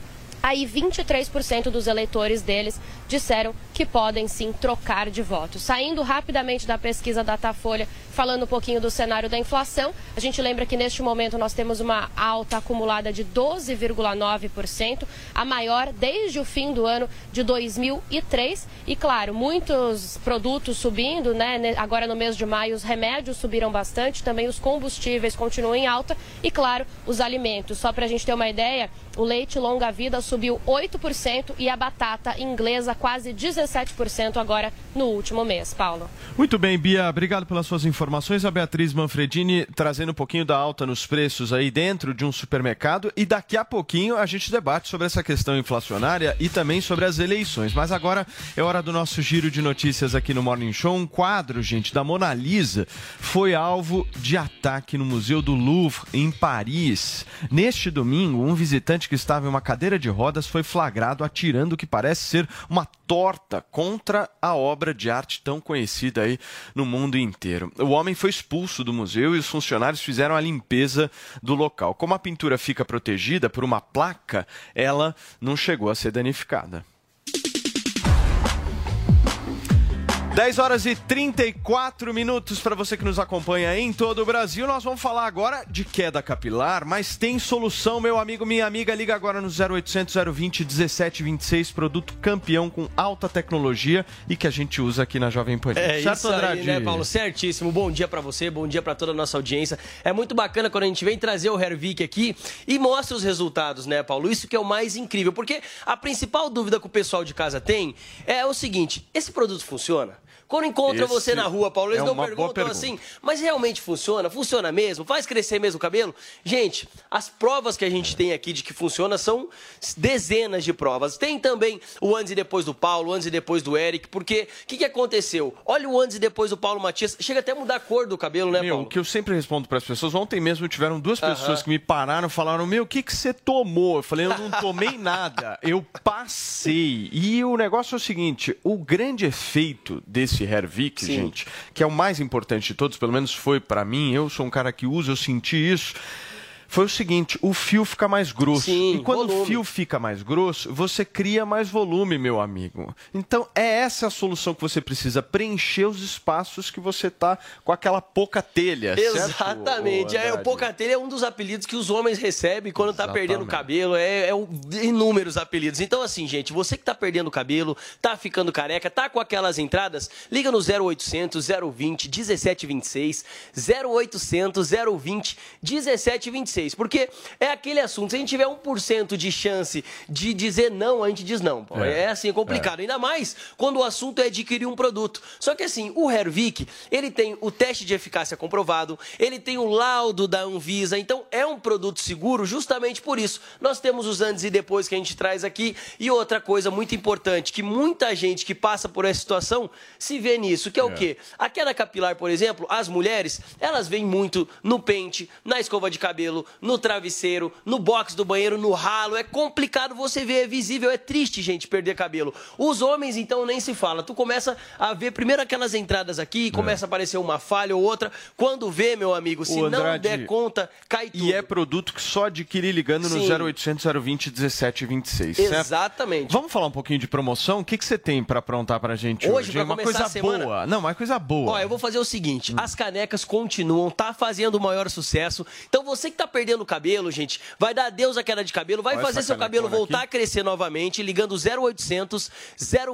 Aí 23% dos eleitores deles disseram que podem sim trocar de voto. Saindo rapidamente da pesquisa Datafolha, falando um pouquinho do cenário da inflação, a gente lembra que neste momento nós temos uma alta acumulada de 12,9%, a maior desde o fim do ano de 2003. E claro, muitos produtos subindo, né? Agora no mês de maio os remédios subiram bastante, também os combustíveis continuam em alta e claro, os alimentos. Só para a gente ter uma ideia, o leite longa-vida subiu 8% e a batata inglesa quase 17% agora no último mês. Paulo. Muito bem, Bia, obrigado pelas suas informações. A Beatriz Manfredini trazendo um pouquinho da alta nos preços aí dentro de um supermercado e daqui a pouquinho a gente debate sobre essa questão inflacionária e também sobre as eleições. Mas agora é hora do nosso giro de notícias aqui no Morning Show. Um quadro, gente, da Mona Lisa foi alvo de ataque no Museu do Louvre em Paris. Neste domingo, um visitante que estava em uma cadeira de rodas foi flagrado atirando o que parece ser uma torta contra a obra de arte tão conhecida aí no mundo inteiro. O homem foi expulso do museu e os funcionários fizeram a limpeza do local. Como a pintura fica protegida por uma placa, ela não chegou a ser danificada. 10 horas e 34 minutos para você que nos acompanha em todo o Brasil. Nós vamos falar agora de queda capilar, mas tem solução, meu amigo, minha amiga. Liga agora no 0800 020 1726, produto campeão com alta tecnologia e que a gente usa aqui na Jovem Pan. É certo, isso aí, né, Paulo? Certíssimo. Bom dia pra você, bom dia pra toda a nossa audiência. É muito bacana quando a gente vem trazer o Hervik aqui e mostra os resultados, né, Paulo? Isso que é o mais incrível, porque a principal dúvida que o pessoal de casa tem é o seguinte: esse produto funciona? Quando encontra Esse você na rua, Paulo, eles é não perguntam pergunta. assim, mas realmente funciona? Funciona mesmo? Faz crescer mesmo o cabelo? Gente, as provas que a gente tem aqui de que funciona são dezenas de provas. Tem também o antes e depois do Paulo, o antes e depois do Eric, porque o que, que aconteceu? Olha o antes e depois do Paulo Matias, chega até a mudar a cor do cabelo, né, Meu, Paulo? o que eu sempre respondo para as pessoas, ontem mesmo tiveram duas pessoas que me pararam e falaram: Meu, o que, que você tomou? Eu falei: Eu não tomei nada, eu passei. E o negócio é o seguinte: o grande efeito desse Hervik, Sim. gente, que é o mais importante de todos, pelo menos foi para mim, eu sou um cara que usa, eu senti isso. Foi o seguinte, o fio fica mais grosso. Sim, e quando o volume. fio fica mais grosso, você cria mais volume, meu amigo. Então, é essa a solução que você precisa, preencher os espaços que você tá com aquela pouca telha, certo, Exatamente. ô É, o Andrade? pocatelha é um dos apelidos que os homens recebem quando tá Exatamente. perdendo o cabelo. É, é um- inúmeros apelidos. Então, assim, gente, você que tá perdendo o cabelo, tá ficando careca, tá com aquelas entradas, liga no 0800 020 1726, 0800 020 1726. Porque é aquele assunto, se a gente tiver 1% de chance de dizer não, a gente diz não. pô. É. É, assim, é complicado. Ainda mais quando o assunto é adquirir um produto. Só que assim, o Hervik, ele tem o teste de eficácia comprovado, ele tem o laudo da Anvisa, então é um produto seguro justamente por isso. Nós temos os antes e depois que a gente traz aqui. E outra coisa muito importante, que muita gente que passa por essa situação se vê nisso, que é, o É. quê? A queda capilar, por exemplo, as mulheres, elas vêm muito no pente, na escova de cabelo, no travesseiro, no box do banheiro, no ralo. É complicado você ver, é visível, é triste, gente, perder cabelo. Os homens, então, nem se fala. Tu começa a ver primeiro aquelas entradas aqui, começa a aparecer uma falha ou outra. Quando vê, meu amigo, se É. O não Andrade- der conta, cai tudo. E é produto que só adquire ligando no Sim. 0800 020 1726, certo? Exatamente. Vamos falar um pouquinho de promoção? O que, que você tem para aprontar pra gente hoje? Hoje, pra uma coisa semana- boa. Não, uma coisa boa. Ó, eu vou fazer o seguinte: as canecas continuam, tá fazendo o maior sucesso. Então você que tá perdendo o cabelo, gente, vai dar adeus à queda de cabelo, vai Olha fazer seu cabelo voltar aqui. a crescer novamente, ligando 0800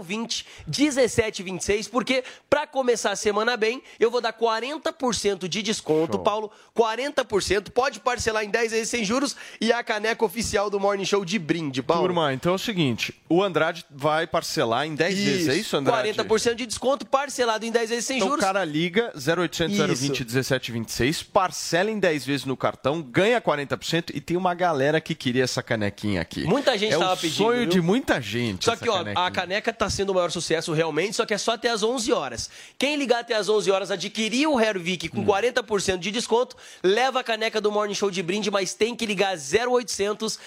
020 1726, porque pra começar a semana bem, eu vou dar 40% de desconto, Paulo, 40%, pode parcelar em 10 vezes sem juros e a caneca oficial do Morning Show de brinde, Paulo. Turma, então é o seguinte: o Andrade vai parcelar em 10 vezes, é isso, Andrade? 40% de desconto parcelado em 10 vezes sem Então o juros. cara liga 0800 020 Isso. 1726, parcela em 10 vezes no cartão, ganha a 40% e tem uma galera que queria essa canequinha aqui. Muita gente é estava o pedindo. sonho viu? de muita gente. Só que, ó, canequinha. a caneca tá sendo o maior sucesso realmente, só que é só até as 11 horas. Quem ligar até as 11 horas, adquirir o Hervik Hum. com 40% de desconto, leva a caneca do Morning Show de brinde, mas tem que ligar 0800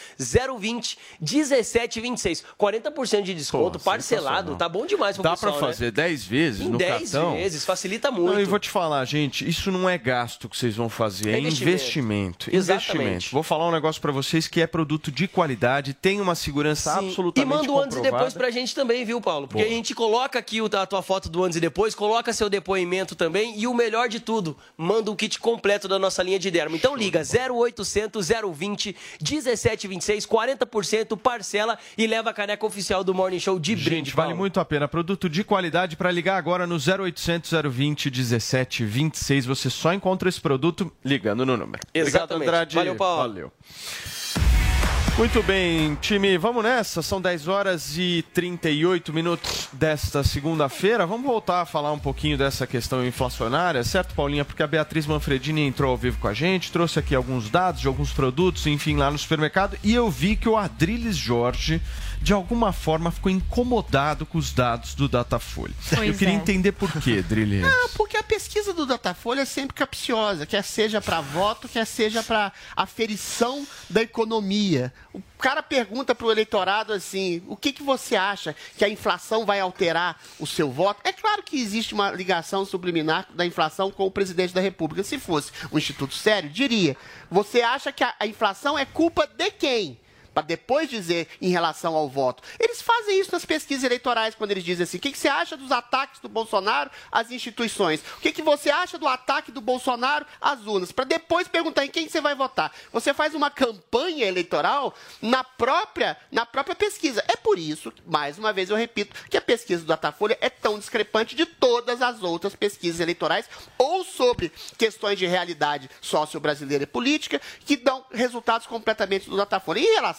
020 1726. 40% de desconto, Pô, parcelado, tá bom demais pro Dá pessoal, pra né? fazer 10 vezes Em no 10 cartão? vezes, facilita muito. Não, e vou te falar, gente, isso não é gasto que vocês vão fazer, é, É investimento. investimento. Investimento. Vou falar um negócio pra vocês que é produto de qualidade, tem uma segurança Sim. absolutamente E manda o antes e depois pra gente também, viu, Paulo? Porque Boa. a gente coloca aqui a tua foto do antes e depois, coloca seu depoimento também e o melhor de tudo, manda o kit completo da nossa linha de dermo. Então liga 0800 020 1726, 40% parcela e leva a caneca oficial do Morning Show de brinde. Gente, vale Paulo. muito a pena. Produto de qualidade para ligar agora no 0800 020 1726. Você só encontra esse produto ligando no número. Exatamente. Obrigado, Andrade. Valeu, Paulo. Valeu. Muito bem, time, vamos nessa. São 10 horas e 38 minutos desta segunda-feira. Vamos voltar a falar um pouquinho dessa questão inflacionária, certo, Paulinha? Porque a Beatriz Manfredini entrou ao vivo com a gente, trouxe aqui alguns dados de alguns produtos, enfim, lá no supermercado, e eu vi que o Adriles Jorge, de alguma forma, ficou incomodado com os dados do Datafolha. Pois eu queria é. entender por quê, Adriles. Não, porque a pesquisa do Datafolha é sempre capciosa, quer seja para voto, quer seja para aferição da economia. O cara pergunta para o eleitorado assim: o que, que você acha que a inflação vai alterar o seu voto? É claro que existe uma ligação subliminar da inflação com o presidente da República. Se fosse um instituto sério, diria: você acha que a, a inflação é culpa de quem? Para depois dizer em relação ao voto. Eles fazem isso nas pesquisas eleitorais, quando eles dizem assim: o que, que você acha dos ataques do Bolsonaro às instituições? O que, que você acha do ataque do Bolsonaro às urnas? Para depois perguntar em quem você vai votar. Você faz uma campanha eleitoral na própria, na própria pesquisa. É por isso, mais uma vez eu repito, que a pesquisa do Datafolha é tão discrepante de todas as outras pesquisas eleitorais ou sobre questões de realidade sócio-brasileira e política que dão resultados completamente do Datafolha. Em relação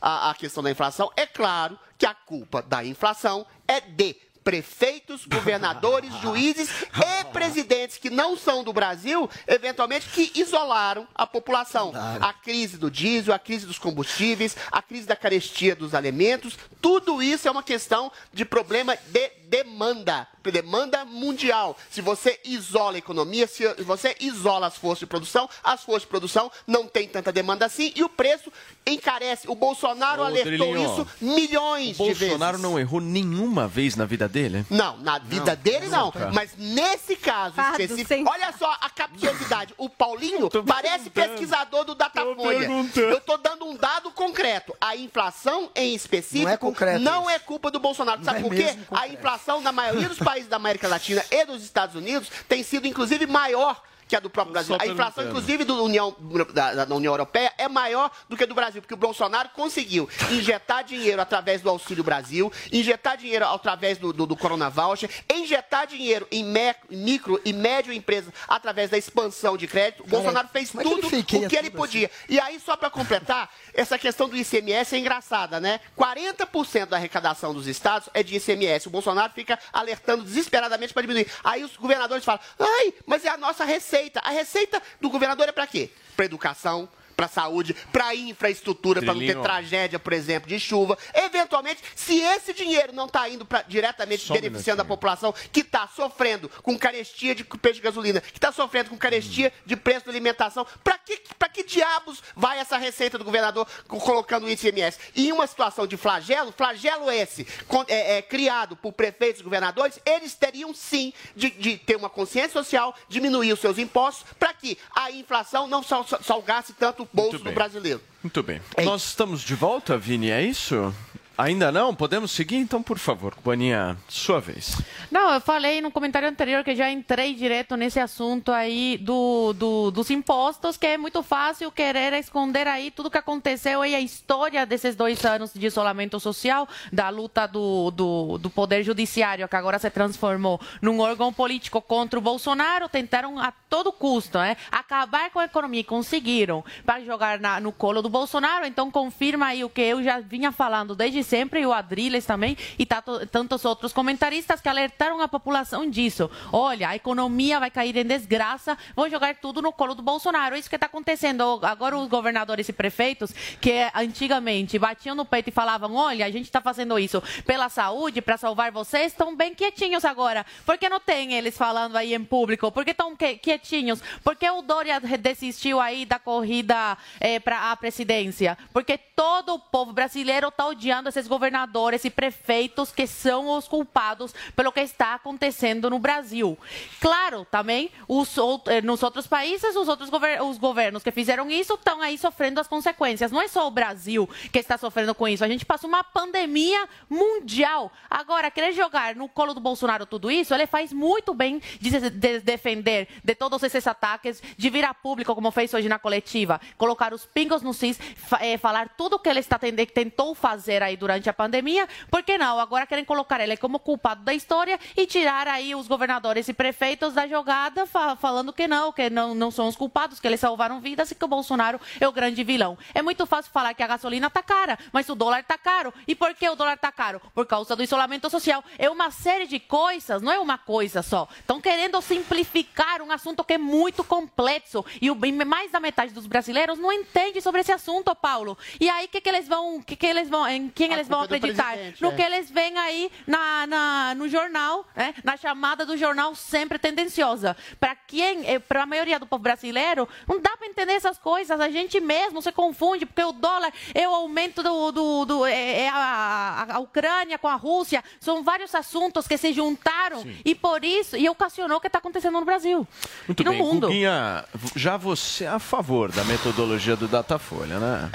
à, à questão da inflação, é claro que a culpa da inflação é de prefeitos, governadores, juízes e presidentes que não são do Brasil, eventualmente que isolaram a população. A crise do diesel, a crise dos combustíveis, a crise da carestia dos alimentos, tudo isso é uma questão de problema de demanda, demanda mundial. Se você isola a economia, se você isola as forças de produção, as forças de produção não têm tanta demanda assim e o preço encarece. O Bolsonaro Ô, alertou Drilinho, isso milhões O de vezes. Bolsonaro não errou nenhuma vez na vida dele? Não, na vida dele não. nunca. Mas nesse caso Fardo específico, sem- olha só a capciosidade. O Paulinho parece pesquisador do Datafolha. Eu tô dando um dado concreto. A inflação em específico Não é concreto não é culpa do Bolsonaro. Sabe Não é por quê? A inflação na maioria dos países da América Latina e dos Estados Unidos tem sido inclusive maior que a do próprio Brasil. A inflação, perguntando. inclusive, do União, da, da União Europeia é maior do que a do Brasil, porque o Bolsonaro conseguiu injetar dinheiro através do Auxílio Brasil, injetar dinheiro através do, do, do Corona Voucher, injetar dinheiro em me- micro e médio empresas através da expansão de crédito. O Bolsonaro fez é ele tudo o que ele tudo podia. E aí, só para completar, essa questão do ICMS é engraçada, né? 40% da arrecadação dos estados é de ICMS. O Bolsonaro fica alertando desesperadamente para diminuir. Aí os governadores falam: ai, mas é a nossa receita. A receita do governador é para quê? Para educação. Para saúde, para infraestrutura, para não ter tragédia, por exemplo, de chuva. Eventualmente, se esse dinheiro não está indo pra, diretamente Só um beneficiando a população que está sofrendo com carestia de preço de gasolina, que está sofrendo com carestia de preço de alimentação, para que, pra que diabos vai essa receita do governador co- colocando o ICMS? E em uma situação de flagelo, flagelo esse, con- é, é, criado por prefeitos e governadores, eles teriam sim de, de ter uma consciência social, diminuir os seus impostos, para que a inflação não sal- sal- salgasse tanto o bolso do brasileiro. Muito bem. Nós estamos de volta, Vini, é isso? Ainda não? Podemos seguir? Então, por favor, Boninha, sua vez. Não, eu falei no comentário anterior que já entrei direto nesse assunto aí do, do- dos impostos, que é muito fácil querer esconder aí tudo que aconteceu e a história desses dois anos de isolamento social, da luta do, do, do Poder Judiciário, que agora se transformou num órgão político contra o Bolsonaro, tentaram a todo custo né, acabar com a economia e conseguiram para jogar na- no colo do Bolsonaro. Então, confirma aí o que eu já vinha falando desde sempre, o Adriles também, e tato- tantos outros comentaristas que alertaram a população disso. Olha, a economia vai cair em desgraça, vão jogar tudo no colo do Bolsonaro. Isso que está acontecendo. Agora os governadores e prefeitos, que antigamente batiam no peito e falavam, olha, a gente está fazendo isso pela saúde, para salvar vocês, estão bem quietinhos agora. Por que não tem eles falando aí em público? Por que estão quietinhos? Por que o Dória desistiu aí da corrida para a presidência? Porque todo o povo brasileiro está odiando esses governadores e prefeitos que são os culpados pelo que está acontecendo no Brasil. Claro, também os, eh, nos outros países, os outros os governos que fizeram isso estão aí sofrendo as consequências. Não é só o Brasil que está sofrendo com isso. A gente passa uma pandemia mundial. Agora, querer jogar no colo do Bolsonaro tudo isso, ele faz muito bem de se de- defender de todos esses ataques, de vir a público, como fez hoje na coletiva, colocar os pingos no cis, fa- eh, falar tudo o que ele está tentou fazer aí durante a pandemia. Por que não? Agora querem colocar ele como culpado da história e tirar aí os governadores e prefeitos da jogada, fa- falando que não, que não, não são os culpados, que eles salvaram vidas e que o Bolsonaro é o grande vilão. É muito fácil falar que a gasolina está cara, mas o dólar está caro. E por que o dólar está caro? Por causa do isolamento social. É uma série de coisas, não é uma coisa só. Estão querendo simplificar um assunto que é muito complexo. E o, mais da metade dos brasileiros não entende sobre esse assunto, Paulo. E aí, que, que eles vão, que que eles vão, em quem eles vão é acreditar? No é. que eles veem aí na, na- no jornal, né? na chamada do jornal sempre tendenciosa. Para quem, para a maioria do povo brasileiro, não dá para entender essas coisas. A gente mesmo se confunde, porque o dólar é o aumento do. do, do- é, é a, a- a Ucrânia com a Rússia. São vários assuntos que se juntaram e por isso, e ocasionou o que está acontecendo no Brasil. Muito e no bem, mundo. Guguinha, já você é a favor da metodologia do Datafolha, né?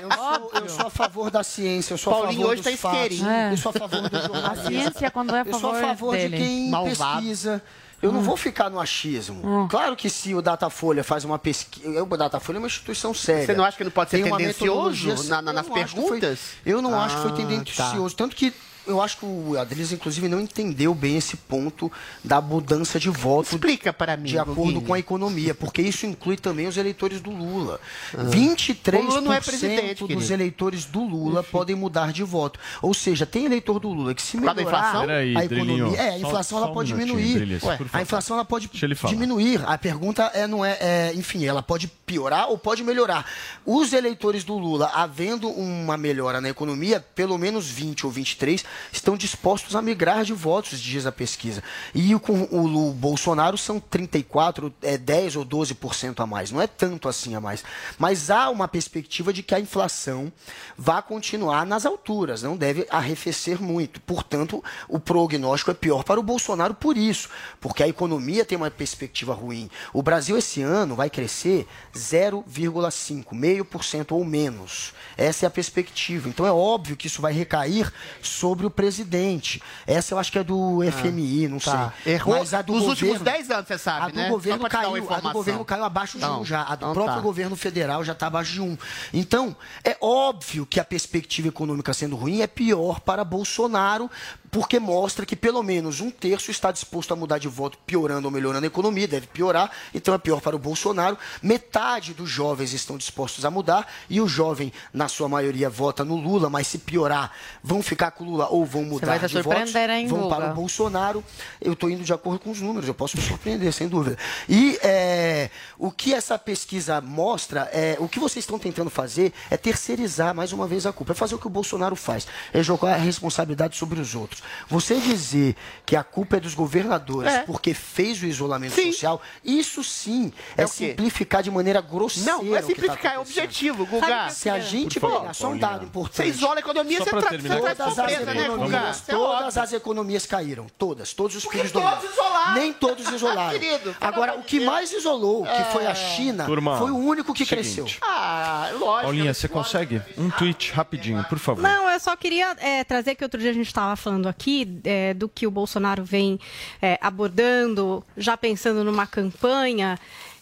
Eu sou, eu sou a favor da ciência, eu sou Paulinho a favor hoje tá fatos, isqueirinho. É. eu sou a favor do A jornalismo. ciência, quando é a Eu sou a favor favor de dele. quem Malvado. pesquisa. Eu não vou ficar no achismo. Claro que se o Datafolha faz uma pesquisa... O Datafolha é uma instituição séria. Você não acha que não pode ser Tem uma tendencioso metodologia- na- na- nas que foi- perguntas? eu não acho que foi Ah, tendencioso. Tanto que eu acho que o Adriles, inclusive, não entendeu bem esse ponto da mudança de voto. Explica para mim, De acordo Guguinho. com a economia, porque isso inclui também os eleitores do Lula. Ah. 23% O Lula não é presidente, dos querido. eleitores do Lula podem mudar de voto. Ou seja, tem eleitor do Lula que se melhorar inflação? Peraí, a economia, Drilinho, é, a inflação só ela um pode minutinho, diminuir. Por a inflação ela pode diminuir. A pergunta é não é, é, enfim, ela pode piorar ou pode melhorar. Os eleitores do Lula, havendo uma melhora na economia, pelo menos 20 ou 23 estão dispostos a migrar de votos, diz a pesquisa. E o- com o, Lu- Bolsonaro são 34, é 10 ou 12% a mais. Não é tanto assim a mais. Mas há uma perspectiva de que a inflação vá continuar nas alturas, não deve arrefecer muito. Portanto, o prognóstico é pior para o Bolsonaro por isso, porque a economia tem uma perspectiva ruim. O Brasil esse ano vai crescer 0,5, meio por cento ou menos. Essa é a perspectiva. Então é óbvio que isso vai recair sobre o presidente. Essa eu acho que é do FMI, não tá. sei. Errou Mas a do nos governo, últimos 10 anos, você sabe, a do né? Governo caiu, a do governo caiu abaixo de um já. A do então próprio tá. governo federal já está abaixo de um. Então, é óbvio que a perspectiva econômica sendo ruim é pior para Bolsonaro, porque mostra que pelo menos um terço está disposto a mudar de voto, piorando ou melhorando a economia, deve piorar, então é pior para o Bolsonaro. Metade dos jovens estão dispostos a mudar, e o jovem, na sua maioria, vota no Lula, mas se piorar, vão ficar com o Lula ou vão mudar de votos, hein, vão para o Bolsonaro. Eu estou indo de acordo com os números, eu posso me surpreender, sem dúvida. E é, o que essa pesquisa mostra, é, o que vocês estão tentando fazer é terceirizar mais uma vez a culpa, é fazer o que o Bolsonaro faz, é jogar a responsabilidade sobre os outros. Você dizer que a culpa é dos governadores É. porque fez o isolamento Sim. social, isso sim é, É simplificar de maneira grosseira. Não, não é tá simplificar, é acontecendo. objetivo, Guga. Se a gente pegar só um dado importante. Você isola a economia, você pra tra- terminar você traz Todas as pobreza, né, Guga? economias, Isso é todas as economias caíram. Todas, todos os Porque PIBs do todos mundo. isolaram. Nem todos isolaram. Querido, Agora, o que mais isolou, que foi a China, Turma, foi o único que seguinte. cresceu. Ah, lógico. Paulinha, você consegue? Um tweet rapidinho, por favor. Não, eu só queria é, trazer que outro dia a gente estava falando aqui é, do que o Bolsonaro vem é, abordando, já pensando numa campanha.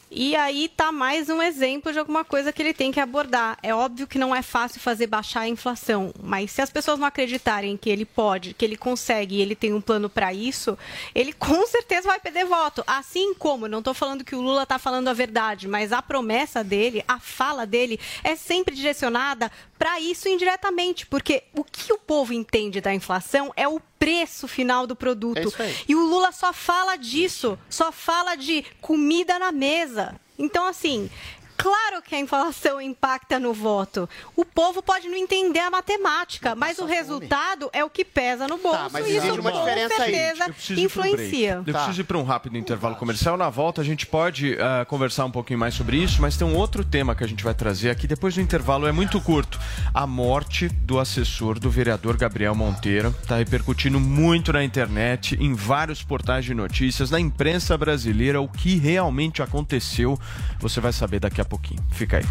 E aí tá mais um exemplo de alguma coisa que ele tem que abordar. É óbvio que não é fácil fazer baixar a inflação, mas se as pessoas não acreditarem que ele pode, que ele consegue e ele tem um plano para isso, ele com certeza vai perder voto. Assim como, não estou falando que o Lula está falando a verdade, mas a promessa dele, a fala dele é sempre direcionada para isso indiretamente, porque o que o povo entende da inflação é o preço final do produto. É isso aí. E o Lula só fala disso, só fala de comida na mesa. Então, assim, claro que a inflação impacta no voto. O povo pode não entender a matemática, mas o resultado é o que pesa no bolso. Tá, mas e isso uma com diferença aí. certeza break. influencia. Eu preciso ir para um rápido intervalo comercial. Na volta a gente pode ah, conversar um pouquinho mais sobre isso, mas tem um outro tema que a gente vai trazer aqui depois do intervalo. É muito curto. A morte do assessor do vereador Gabriel Monteiro está repercutindo muito na internet, em vários portais de notícias, na imprensa brasileira. O que realmente aconteceu, você vai saber daqui a pouquinho. Fica aí.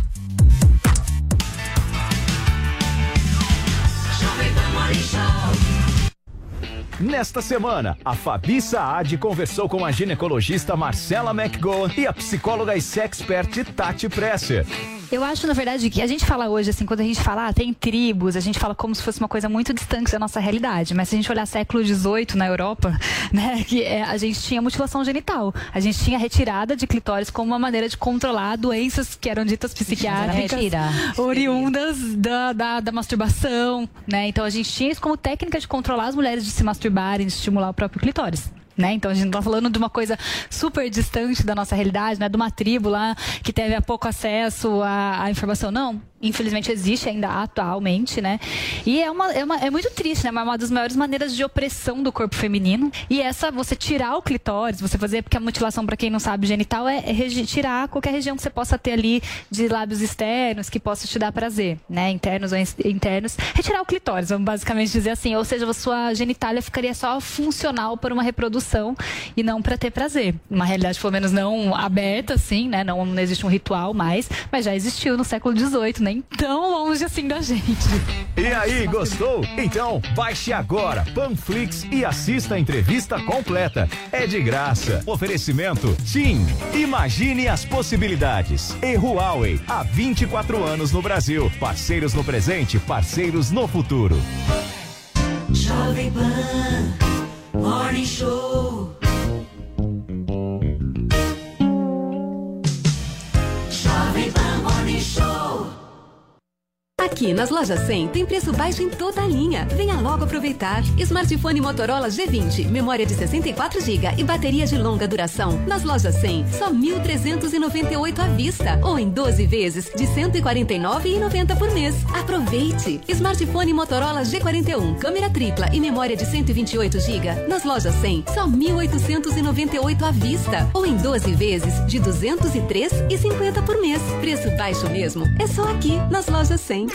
Nesta semana, a Fabi Saad conversou com a ginecologista Marcela McGowan e a psicóloga e sexpert Tati Presser. Eu acho, na verdade, que a gente fala hoje, assim, quando a gente fala, ah, tem tribos, a gente fala como se fosse uma coisa muito distante da nossa realidade. Mas se a gente olhar século XVIII na Europa, né, que é, a gente tinha mutilação genital. A gente tinha retirada de clitóris como uma maneira de controlar doenças que eram ditas psiquiátricas, oriundas da, da, da masturbação, né? Então a gente tinha isso como técnica de controlar as mulheres de se masturbarem, de estimular o próprio clitóris. Né? Então a gente não tá falando de uma coisa super distante da nossa realidade, né? De uma tribo lá que teve há pouco acesso à, à informação. Não, infelizmente existe ainda atualmente, né? E é, uma, é, uma- é muito triste, né? Mas é uma das maiores maneiras de opressão do corpo feminino. E essa, você tirar o clitóris, você fazer, porque a mutilação, para quem não sabe, genital é, é tirar qualquer região que você possa ter ali de lábios externos que possa te dar prazer, né? Internos ou internos. Retirar o clitóris, vamos basicamente dizer assim. Ou seja, a sua genitália ficaria só funcional para uma reprodução e não para ter prazer. Uma realidade, pelo menos, não aberta, assim, né? Não, não existe um ritual mais, mas já existiu no século XVIII, nem tão longe assim da gente. E aí, gostou? Então baixe agora Panflix e assista a entrevista completa. É de graça. Oferecimento TIM. Imagine as possibilidades. E Huawei, há 24 anos no Brasil. Parceiros no presente, parceiros no futuro. Jovem Pan Morning Show. Aqui nas lojas 100 tem preço baixo em toda a linha. Venha logo aproveitar. Smartphone Motorola G20, memória de 64 GB e bateria de longa duração. Nas lojas 100, só 1.398 à vista ou em 12 vezes de 149,90 por mês. Aproveite! Smartphone Motorola G41, câmera tripla e memória de 128 GB. Nas lojas 100, só 1.898 à vista ou em 12 vezes de 203,50 por mês. Preço baixo mesmo. É só aqui nas lojas 100.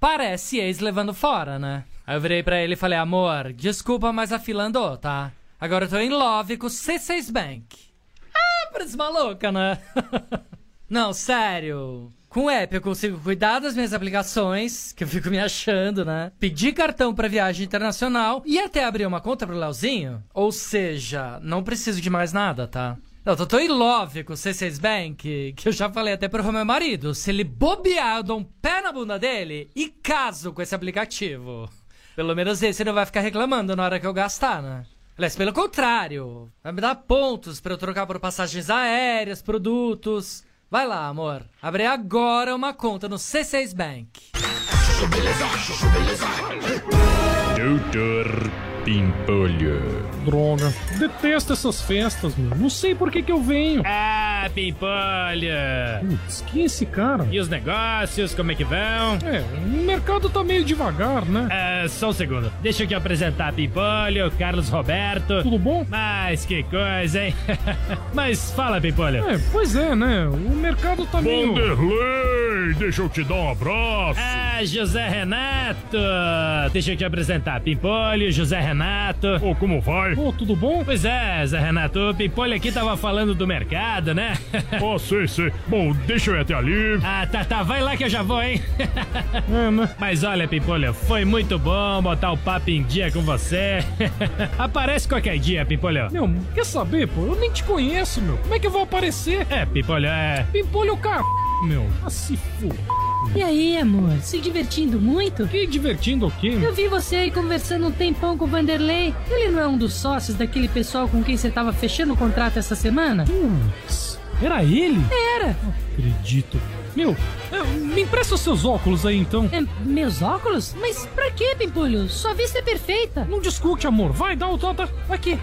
parece ex levando fora, né? Aí eu virei pra ele e falei, amor, desculpa, mas a fila andou, tá? Agora eu tô em love com o C6 Bank. Ah, parece maluca, né? Não, sério. Com o app eu consigo cuidar das minhas aplicações, que eu fico me achando, né? Pedir cartão pra viagem internacional e até abrir uma conta pro Leozinho. Ou seja, não preciso de mais nada, tá? Eu tô tão em love com o C6 Bank que eu já falei até pro meu marido. Se ele bobear, eu dou um pé na bunda dele e caso com esse aplicativo. Pelo menos esse não vai ficar reclamando na hora que eu gastar, né? Aliás, pelo contrário, vai me dar pontos pra eu trocar por passagens aéreas, produtos. Vai lá, amor. Abre agora uma conta no C6 Bank. Doutor Pimpolho. Droga, detesto essas festas, meu. Não sei por que que eu venho. Ah, Pimpolho. Putz, quem é esse cara? E os negócios, como é que vão? É, o mercado tá meio devagar, né? É, só um segundo. Deixa eu aqui apresentar Pimpolho, Carlos Roberto. Tudo bom? Mas que coisa, hein? Mas fala, Pimpolho. É, pois é, né? O mercado tá meio... Vanderlei, deixa eu te dar um abraço. Ah, José Renato. Deixa eu te apresentar Pimpolho, José Renato. Ô, como vai? Ô, tudo bom? Pois é, Zé Renato, o Pimpolho aqui tava falando do mercado, né? Ó, sei, sei. Bom, deixa eu ir até ali. Ah, tá, tá, vai lá que eu já vou, hein? É, né? Mas olha, Pimpolho, foi muito bom botar o papo em dia com você. Aparece qualquer dia, Pimpolho. Meu, quer saber, pô? Eu nem te conheço, meu. Como é que eu vou aparecer? É, Pimpolho, é... Pimpolho car... meu. Ah, se for. E aí, amor? Se divertindo muito? Que divertindo o quê? Eu vi você aí conversando um tempão com o Vanderlei. Ele não é um dos sócios daquele pessoal com quem você tava fechando o contrato essa semana? Putz, era ele? Era. Não acredito. Meu, me empresta os seus óculos aí então. É, meus óculos? Mas pra quê, Pimpolho? Sua vista é perfeita. Não discute, amor. Vai, dá o tota. Aqui.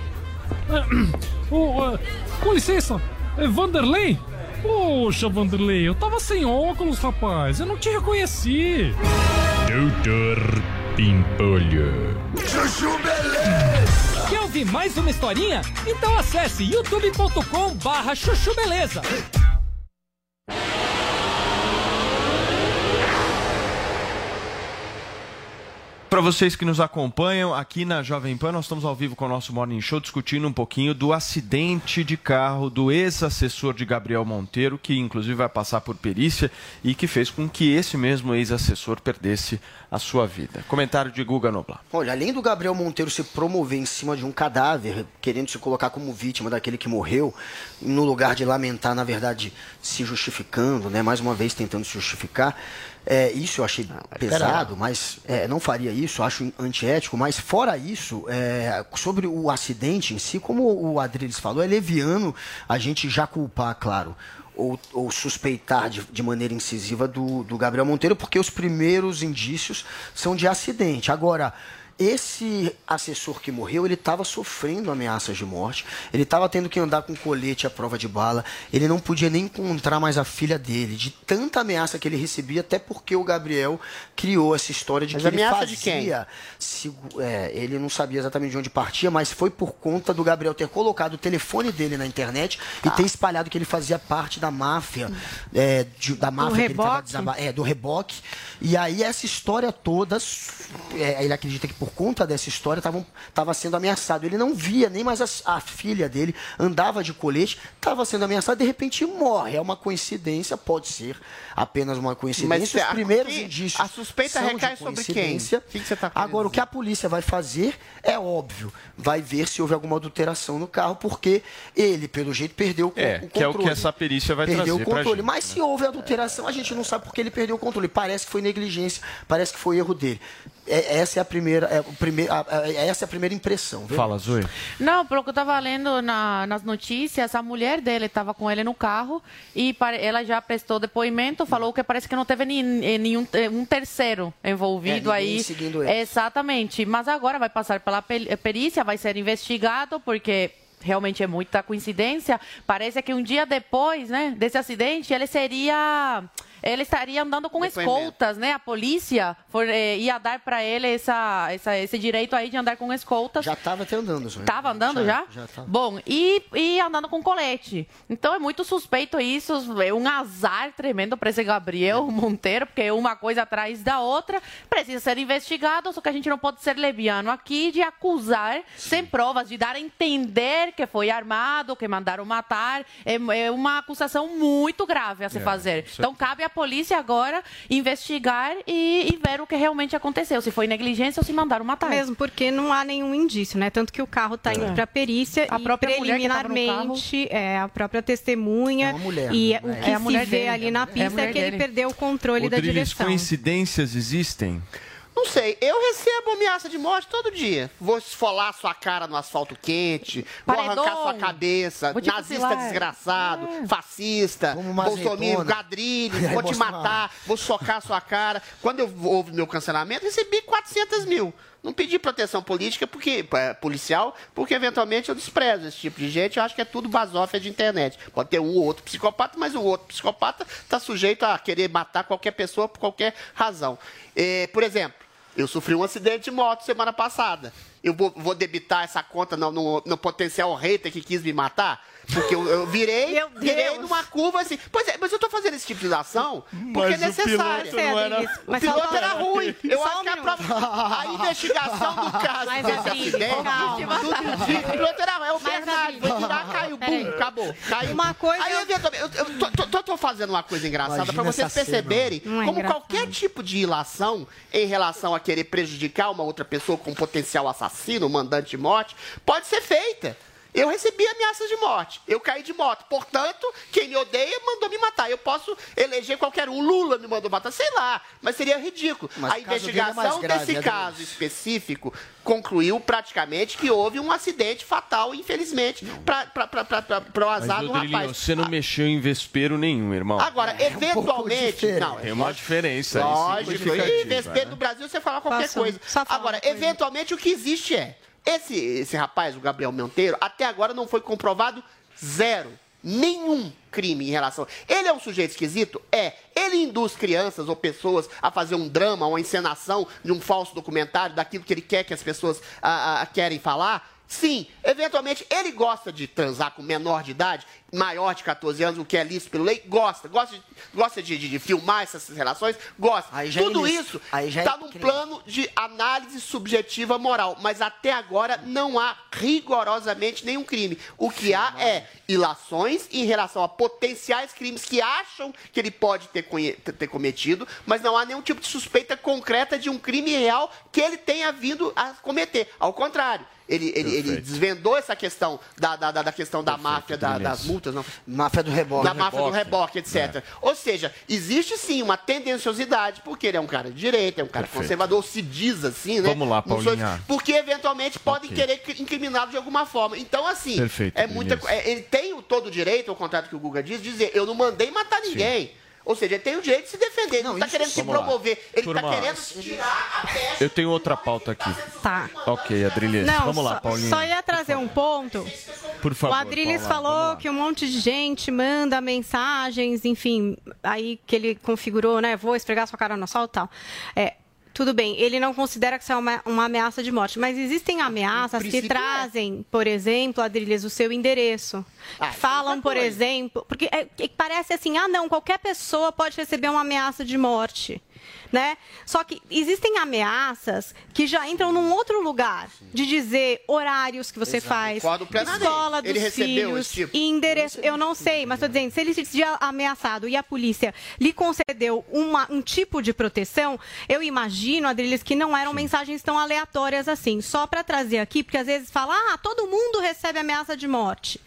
É, ô, é, com licença. É Vanderlei? Poxa, Vanderlei, eu tava sem óculos, rapaz. Eu não te reconheci. Doutor Pimpolho. Chuchu Beleza! Quer ouvir mais uma historinha? Então acesse youtube.com barra chuchu beleza. Para vocês que nos acompanham aqui na Jovem Pan, nós estamos ao vivo com o nosso Morning Show discutindo um pouquinho do acidente de carro do ex-assessor de Gabriel Monteiro, que inclusive vai passar por perícia e que fez com que esse mesmo ex-assessor perdesse a sua vida. Comentário de Guga Noblar. Olha, além do Gabriel Monteiro se promover em cima de um cadáver, querendo se colocar como vítima daquele que morreu, no lugar de lamentar, na verdade, se justificando, né? Mais uma vez tentando se justificar. É, isso eu achei pesado, mas é, não faria isso, acho antiético, mas fora isso, é, sobre o acidente em si, como o Adriles falou, é leviano a gente já culpar, claro, ou, ou suspeitar de, de maneira incisiva do, do Gabriel Monteiro, porque os primeiros indícios são de acidente. Agora, esse assessor que morreu, ele estava sofrendo ameaças de morte, ele estava tendo que andar com colete à prova de bala, ele não podia nem encontrar mais a filha dele, de tanta ameaça que ele recebia, até porque o Gabriel criou essa história de Mas que ele fazia... de quem? segu- é, ele não sabia exatamente de onde partia, mas foi por conta do Gabriel ter colocado o telefone dele na internet Tá. e ter espalhado que ele fazia parte da máfia, é, de- da máfia que ele tava reboque? é, do reboque. E aí essa história toda, é, ele acredita que por conta dessa história estava sendo ameaçado. Ele não via nem mais a, a filha dele, andava de colete, estava sendo ameaçado, de repente morre. É uma coincidência, pode ser apenas uma coincidência. Mas Os primeiros aqui, indícios a suspeita são de recai sobre quem? coincidência. O que que você tá Agora, o que a polícia vai fazer é óbvio. Vai ver se houve alguma adulteração no carro, porque ele, pelo jeito, perdeu o, É, o controle. que é o que essa perícia vai perdeu trazer o pra controle. gente, Mas se houve adulteração, a gente não sabe porque ele perdeu o controle. Parece que foi negligência, parece que foi erro dele. É- essa é a primeira, é, o primeiro, a- a- essa é a primeira impressão. viu? Fala, Zoe. Não, pelo que eu tava lendo na- nas notícias, a mulher dele estava com ele no carro e pare- ela já prestou depoimento, falou que parece que não teve ni- eh, nenhum te- um terceiro envolvido É, aí. seguindo ele. Exatamente. Mas agora vai passar pela pe- perícia, vai ser investigado, porque realmente é muita coincidência. Parece que um dia depois, né, desse acidente, ele seria ele estaria andando com escoltas, né? A polícia for- eh, ia dar para ele essa, essa- esse direito aí de andar com escoltas. Já estava até andando. Zoe. Tava andando já? Já tava. Bom, e, e andando com colete. Então é muito suspeito isso, é um azar tremendo para esse Gabriel Monteiro, porque é uma coisa atrás da outra. Precisa ser investigado, só que a gente não pode ser leviano aqui de acusar sem provas, de dar a entender que foi armado, que mandaram matar. É, é uma acusação muito grave a se É, fazer. é- Então cabe à polícia agora investigar e, e ver o que realmente aconteceu, se foi negligência ou se mandaram matar. Mesmo porque não há nenhum indício, né? Tanto que o carro está indo É. para perícia A e própria preliminarmente é a própria testemunha mulher, e né? o É que a mulher se vê dele, ali é a na é a pista é, que ele dele. perdeu o controle da direção. coincidências existem? Não sei, eu recebo ameaça de morte todo dia. Vou esfolar sua cara no asfalto quente, Paredão. vou arrancar sua cabeça, nazista fuzilar. desgraçado, É. fascista, bolsominion, aí, vou te matar, vou socar sua cara. Quando eu houve meu cancelamento, recebi 400 mil. Não pedi proteção política porque é, policial, porque eventualmente eu desprezo esse tipo de gente. Eu acho que é tudo basófia de internet. Pode ter um ou outro psicopata, mas o outro psicopata está sujeito a querer matar qualquer pessoa por qualquer razão. Eh, por exemplo, eu sofri um acidente de moto semana passada. Eu vou, vou debitar essa conta no, no- no potencial hater que quis me matar? Porque eu, eu virei, virei numa curva assim. Pois é, mas eu tô fazendo esse tipo de ação porque é Mas o necessário. piloto não era- O piloto era ruim. Eu Só acho que a, prova- a investigação do caso Mas, desse acidente, calma. O piloto era é o Bernardo. Foi virar, caiu, bum, acabou. Caiu. Uma coisa Aí, eu- eventualmente, eu, eu tô, tô- tô- tô fazendo uma coisa engraçada Imagina para vocês cena. perceberem Não é como engraçado. qualquer tipo de ilação em relação a querer prejudicar uma outra pessoa com potencial assassino, mandante de morte, pode ser feita. Eu recebi ameaças de morte. Eu caí de moto. Portanto, quem me odeia mandou me matar. Eu posso eleger qualquer um. Lula me mandou matar. Sei lá. Mas seria ridículo. Mas a o é investigação grave, desse Adriano. caso específico concluiu praticamente que houve um acidente fatal, infelizmente, para o azar Mas, do Rodrigo, rapaz. você não mexeu em vespeiro nenhum, irmão. Agora, eventualmente. Não, Tem uma diferença. aí, Lógico, e vespeiro né? do Brasil você fala qualquer Posso coisa. Agora, eventualmente o que existe é. Esse, esse rapaz, o Gabriel Monteiro, até agora não foi comprovado zero. Nenhum crime em relação. Ele é um sujeito esquisito? É. Ele induz crianças ou pessoas a fazer um drama, uma encenação de um falso documentário, daquilo que ele quer que as pessoas ah, ah, querem falar? Sim, eventualmente ele gosta de transar com menor de idade, maior de 14 anos, o que é lícito pela lei, gosta. Gosta de, gosta de, de- de filmar essas relações, gosta. É Tudo ilícito. isso já é está num crime. plano de análise subjetiva moral, mas até agora não há rigorosamente nenhum crime. O que há é ilações em relação a potenciais crimes que acham que ele pode ter- ter cometido, mas não há nenhum tipo de suspeita concreta de um crime real que ele tenha vindo a cometer. Ao contrário. Ele, ele, ele Perfeito. desvendou essa questão da, da, da- da questão da máfia, da- das multas, não, Máfia do reboque. da máfia do reboque, etc. É. Ou seja, existe sim uma tendenciosidade, porque ele é um cara de direita, é um cara Perfeito. conservador, se diz assim, né? Vamos lá, Paulinha. Porque eventualmente podem Ok. querer cri- incriminá-lo de alguma forma. Então, assim, Perfeito, é muita, é- ele tem o todo o direito, ao contrário do que o Guga diz, de dizer, eu não mandei matar ninguém. Ou seja, ele tem o direito de se defender, ele não, está querendo se lá. promover, ele está querendo tirar a pecha. Eu tenho outra pauta aqui. Tá. Ok, Adriles. Não, Vamos lá, só, Paulinha. só ia trazer um ponto. Por favor. o Paula, vamos falou que um monte de gente manda mensagens, enfim, aí que ele configurou, né? Vou esfregar sua cara no sol e tal. É, tudo bem, ele não considera que isso é uma, uma ameaça de morte, mas existem ameaças que é. trazem, por exemplo, Adriles, o seu endereço. Ah, é Falam, por exemplo, porque é- é parece assim, ah, não, qualquer pessoa pode receber uma ameaça de morte. Né? Só que existem ameaças que já entram num outro lugar de dizer horários que você Exato. faz, escola dos Ele filhos, tipo? e endereço. Eu não sei, mas estou dizendo, se ele se sentia ameaçado e a polícia lhe concedeu uma- um tipo de proteção, eu imagino, Adriles, que não eram mensagens tão aleatórias assim. Só para trazer aqui, porque às vezes fala, ah, todo mundo recebe ameaça de morte.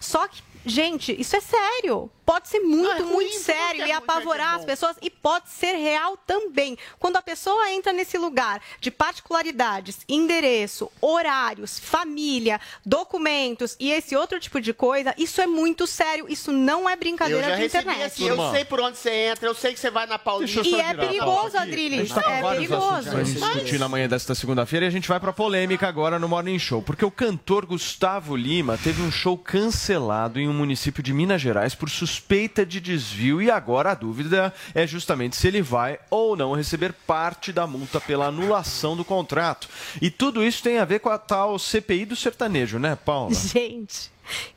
Só que, gente, isso é sério. Pode ser muito, é ruim, muito sério é e apavorar é as pessoas e pode ser real também. Quando a pessoa entra nesse lugar de particularidades, endereço, horários, família, documentos e esse outro tipo de coisa, isso é muito sério. Isso não é Eu brincadeira já de recebi internet. assim, eu sei por onde você entra, eu sei que você vai na Paulista. E é perigoso, Adriles. tá com É perigoso. gente discutir na manhã desta segunda-feira e a gente vai pra polêmica agora no Morning Show, porque o cantor Gustavo Lima teve um show cancelado em um município de Minas Gerais por suspeita de desvio e agora a dúvida é justamente se ele vai ou não receber parte da multa pela anulação do contrato. E tudo isso tem a ver com a tal CPI do sertanejo, né, Paula? Gente,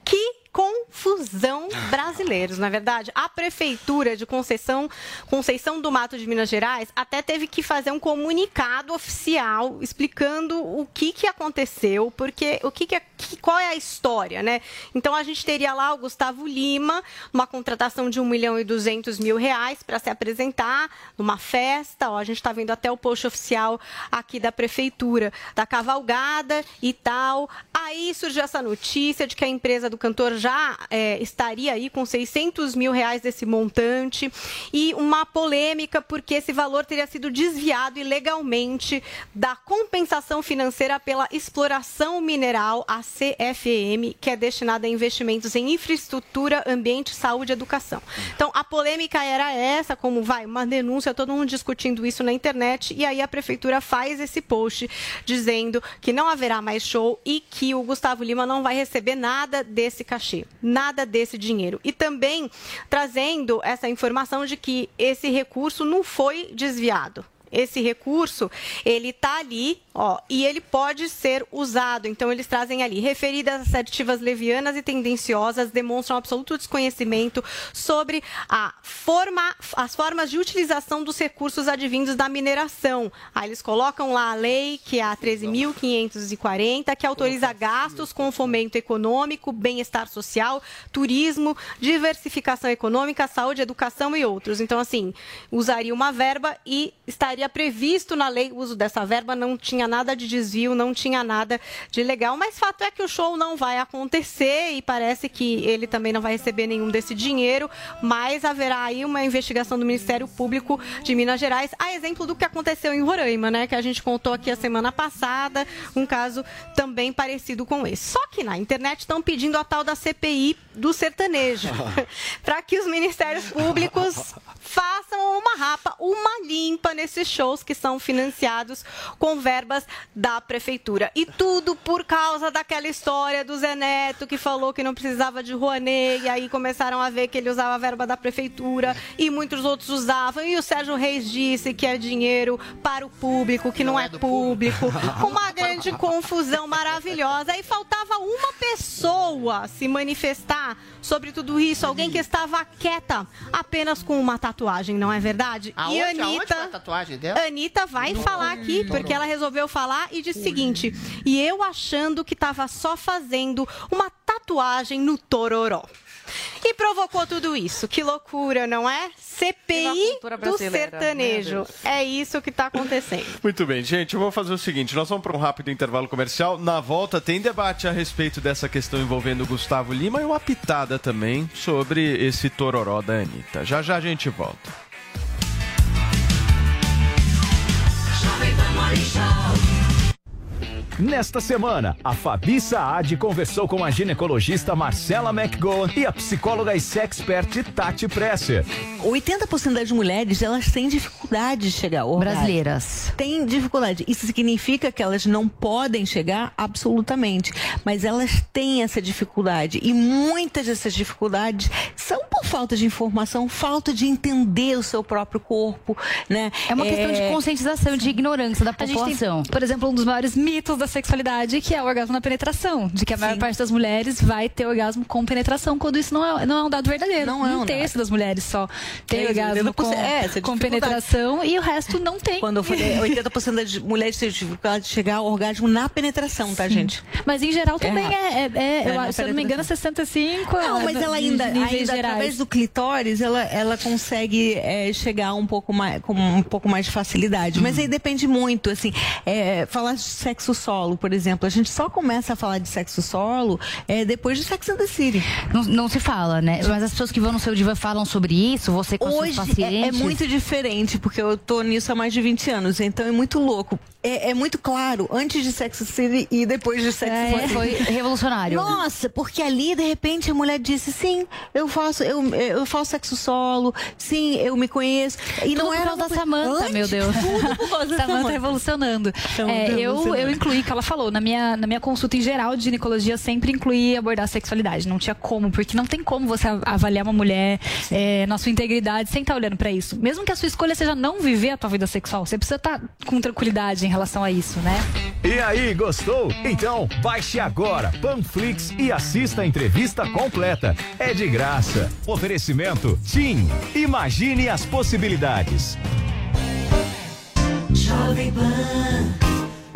que confusão brasileiros, na verdade. A prefeitura de Conceição, Conceição do Mato de Minas Gerais até teve que fazer um comunicado oficial explicando o que, que aconteceu, porque o que, que é- que- qual é a história, né? Então a gente teria lá o Gustavo Lima, uma contratação de 1 milhão e 200 mil reais para se apresentar numa festa. Ó, a gente está vendo até o post oficial aqui da prefeitura, da cavalgada e tal. Aí surgiu essa notícia de que a empresa do cantor já é, estaria aí com 600 mil reais desse montante e uma polêmica porque esse valor teria sido desviado ilegalmente da compensação financeira pela exploração mineral, a CFM, que é destinada a investimentos em infraestrutura, ambiente, saúde e educação. Então, a polêmica era essa, como vai, uma denúncia, todo mundo discutindo isso na internet, e aí a prefeitura faz esse post dizendo que não haverá mais show e que o Gustavo Lima não vai receber nada desse cachê, nada desse dinheiro. E também trazendo essa informação de que esse recurso não foi desviado. Esse recurso, ele está ali, ó, e ele pode ser usado. Então, eles trazem ali, referidas assertivas levianas e tendenciosas, demonstram absoluto desconhecimento sobre a forma, as formas de utilização dos recursos advindos da mineração. Aí eles colocam lá a lei, que é a 13.540, que autoriza gastos com fomento econômico, bem-estar social, turismo, diversificação econômica, saúde, educação e outros. Então, assim, usaria uma verba e estaria previsto na lei o uso dessa verba, não tinha nada de desvio, não tinha nada de legal, mas fato é que o show não vai acontecer e parece que ele também não vai receber nenhum desse dinheiro, mas haverá aí uma investigação do Ministério Público de Minas Gerais, a exemplo do que aconteceu em Roraima, né, que a gente contou aqui a semana passada, um caso também parecido com esse. Só que na internet estão pedindo a tal da CPI do sertanejo, para que os ministérios públicos façam uma rapa, uma limpa nesses shows que são financiados com verbas da prefeitura. E tudo por causa daquela história do Zé Neto que falou que não precisava de Rouanet, e aí começaram a ver que ele usava a verba da prefeitura e muitos outros usavam. E o Sérgio Reis disse que é dinheiro para o público, que não, é público. Uma grande confusão maravilhosa. E faltava uma pessoa se manifestar sobre tudo isso, alguém que estava quieta apenas com uma tatuagem, não é verdade? Aonde, e aonde Anitta, foi a tatuagem dela? Anitta vai falar aqui, porque ela resolveu falar e disse o seguinte: e eu achando que estava só fazendo uma tatuagem no tororó. E provocou tudo isso. Que loucura, não é? CPI do sertanejo. É isso que está acontecendo. Muito bem, gente, eu vou fazer o seguinte, nós vamos para um rápido intervalo comercial. Na volta tem debate a respeito dessa questão envolvendo o Gustavo Lima e uma pitada também sobre esse tororó da Anitta. Já já a gente volta. Jovem Pan Morning Show. Nesta semana, a Fabi Saad conversou com a ginecologista Marcela McGowan e a psicóloga e sexpert Tati Presser. 80% das mulheres, elas têm dificuldade de chegar ao. Brasileiras. Tem dificuldade. Isso significa que elas não podem chegar absolutamente, mas elas têm essa dificuldade e muitas dessas dificuldades são por falta de informação, falta de entender o seu próprio corpo, né? É uma questão de conscientização, de ignorância da gente tem- população. Por exemplo, um dos maiores mitos da sexualidade, que é o orgasmo na penetração. De que a maior parte das mulheres vai ter orgasmo com penetração, quando isso não é, não é um dado verdadeiro. Não é um um terço das mulheres só tem É, orgasmo com, 80%, é, com penetração e o resto não tem. Quando eu falei 80% das mulheres têm dificuldade de chegar ao orgasmo na penetração, tá, Sim. gente? Mas em geral também errado. é, é- é- eu se eu não me engano, é 65. Não, mas é, ela ainda, ainda através do clitóris, ela, ela consegue é, chegar um pouco mais, com um pouco mais de facilidade. Mas aí depende muito, assim, é, falar de sexo solo, por exemplo, a gente só começa a falar de sexo solo é, depois de Sex and the City. Não, não se fala, né? Mas as pessoas que vão no seu diva falam sobre isso, você com Hoje seus é, pacientes. é muito diferente, porque eu tô nisso há mais de 20 anos, então é muito louco. É, é muito claro, antes de Sex and the City e depois de Sex and the É, City. foi revolucionário. Nossa, porque ali, de repente, a mulher disse, sim, eu faço, eu, eu faço sexo solo, sim, eu me conheço. E Tudo não por era causa da Samanta, meu Deus. Tudo por causa da Samanta revolucionando. É, eu, revolucionando. eu incluí, que ela falou, na minha, na minha consulta em geral de ginecologia, sempre incluí abordar a sexualidade. Não tinha como, porque não tem como você av- avaliar uma mulher é, na sua integridade sem estar olhando pra isso. Mesmo que a sua escolha seja não viver a tua vida sexual, você precisa estar com tranquilidade em relação a isso, né? E aí, gostou? Então baixe agora Panflix e assista a entrevista completa. É de graça. Oferecimento TIM. Imagine as possibilidades. Jovem Pan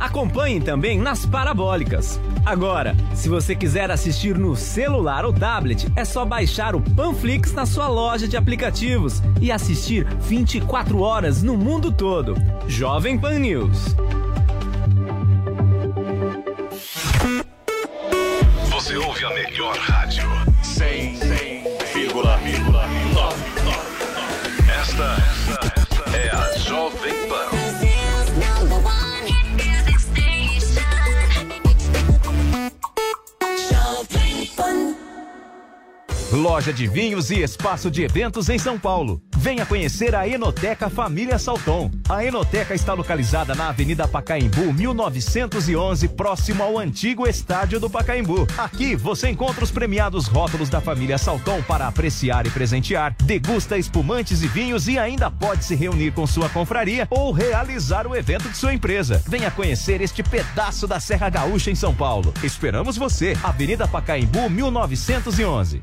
Acompanhe também nas parabólicas. Agora, se você quiser assistir no celular ou tablet, é só baixar o Panflix na sua loja de aplicativos e assistir 24 horas no mundo todo. Jovem Pan News. Você ouve a melhor rádio. 100,9. Loja de vinhos e espaço de eventos em São Paulo. Venha conhecer a Enoteca Família Salton. A Enoteca está localizada na Avenida Pacaembu, 1911, próximo ao antigo estádio do Pacaembu. Aqui você encontra os premiados rótulos da família Salton para apreciar e presentear, degusta espumantes e vinhos e ainda pode se reunir com sua confraria ou realizar o evento de sua empresa. Venha conhecer este pedaço da Serra Gaúcha em São Paulo. Esperamos você. Avenida Pacaembu, 1911.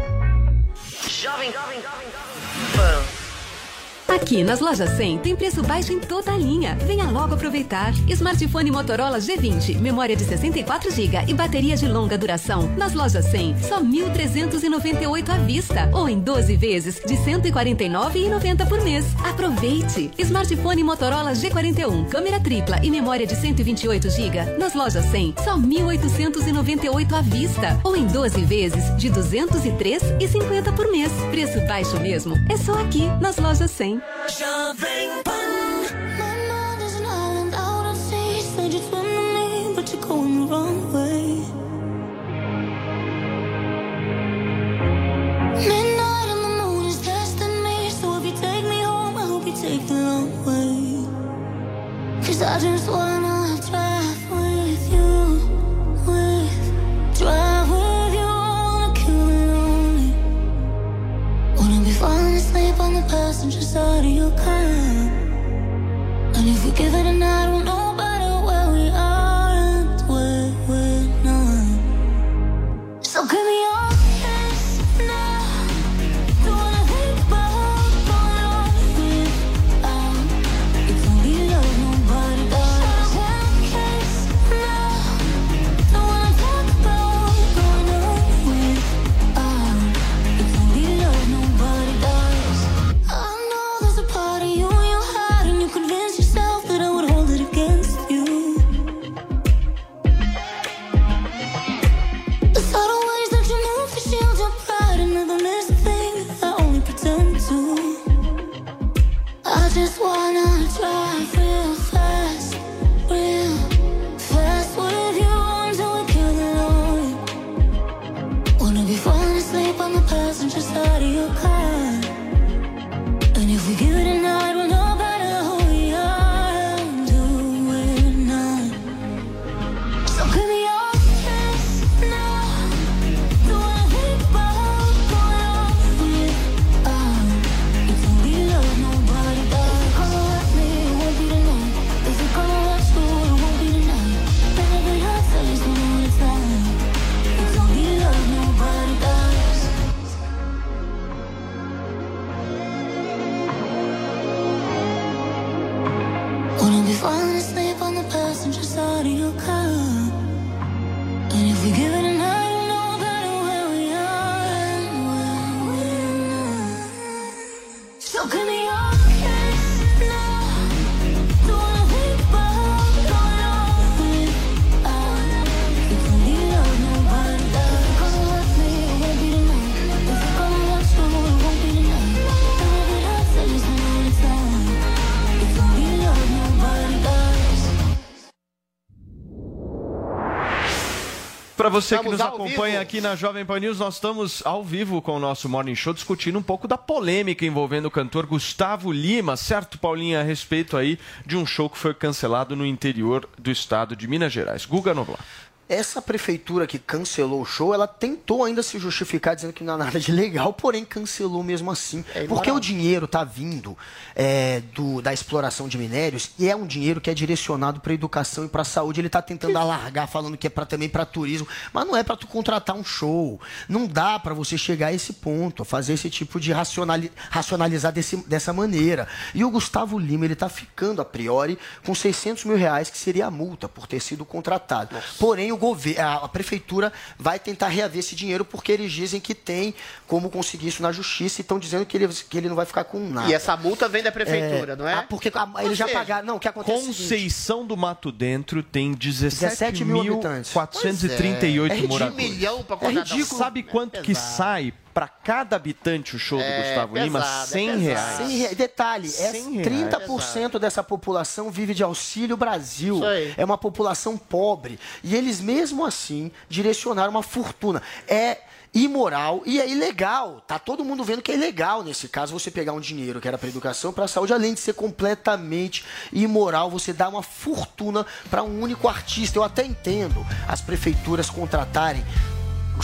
Jovem Pan. Aqui nas lojas 100 tem preço baixo em toda a linha. Venha logo aproveitar. Smartphone Motorola G20, memória de 64 GB e bateria de longa duração. Nas lojas 100, só 1.398 à vista ou em 12 vezes de 149,90 por mês. Aproveite. Smartphone Motorola G41, câmera tripla e memória de 128 GB. Nas lojas 100, só 1.898 à vista ou em 12 vezes de 203,50 por mês. Preço baixo mesmo. É só aqui nas lojas 100. Pan. My mind is an island out at sea. Said you'd swim to me, but you're going the wrong way. Midnight and the moon is testing me. So if you take me home, I hope you take the long way. Cause I just wanna on the passenger side of your car. And if we give it a night, we'll know você que nos acompanha vivo. aqui na Jovem Pan News, nós estamos ao vivo com o nosso Morning Show discutindo um pouco da polêmica envolvendo o cantor Gustavo Lima, certo, Paulinha, a respeito aí de um show que foi cancelado no interior do estado de Minas Gerais. Guga Noblar. Essa prefeitura que cancelou o show, ela tentou ainda se justificar dizendo que não há nada de legal, porém cancelou mesmo assim. É porque o dinheiro está vindo é, do- da exploração de minérios e é um dinheiro que é direcionado para educação e para saúde. Ele está tentando alargar, falando que é pra, também para turismo, mas não é para tu contratar um show. Não dá para você chegar a esse ponto, fazer esse tipo de racionali- racionalizar desse- dessa maneira. E o Gustavo Lima, ele está ficando a priori com 600 mil reais, que seria a multa por ter sido contratado. Porém, o a, a prefeitura vai tentar reaver esse dinheiro porque eles dizem que tem como conseguir isso na justiça e estão dizendo que ele, que ele não vai ficar com nada. E essa multa vem da prefeitura, É, não é? ah, porque a- eles já pagaram. Não, o que acontece é seguinte, Conceição do Mato Dentro tem 17 mil habitantes. 17.438 Pois é. É moradores. ridículo. pra é um ridículo. Sabe quanto É que sai para cada habitante o show do É Gustavo Lima? pesado, é 100 pesado. reais. 100 reais. Detalhe, é 100 reais. 30% dessa população vive de auxílio Brasil. É uma população pobre. E eles, mesmo assim, direcionaram uma fortuna. É imoral e é ilegal. Tá todo mundo vendo que é ilegal nesse caso você pegar um dinheiro que era para educação, para saúde, além de ser completamente imoral, você dá uma fortuna para um único artista. Eu até entendo as prefeituras contratarem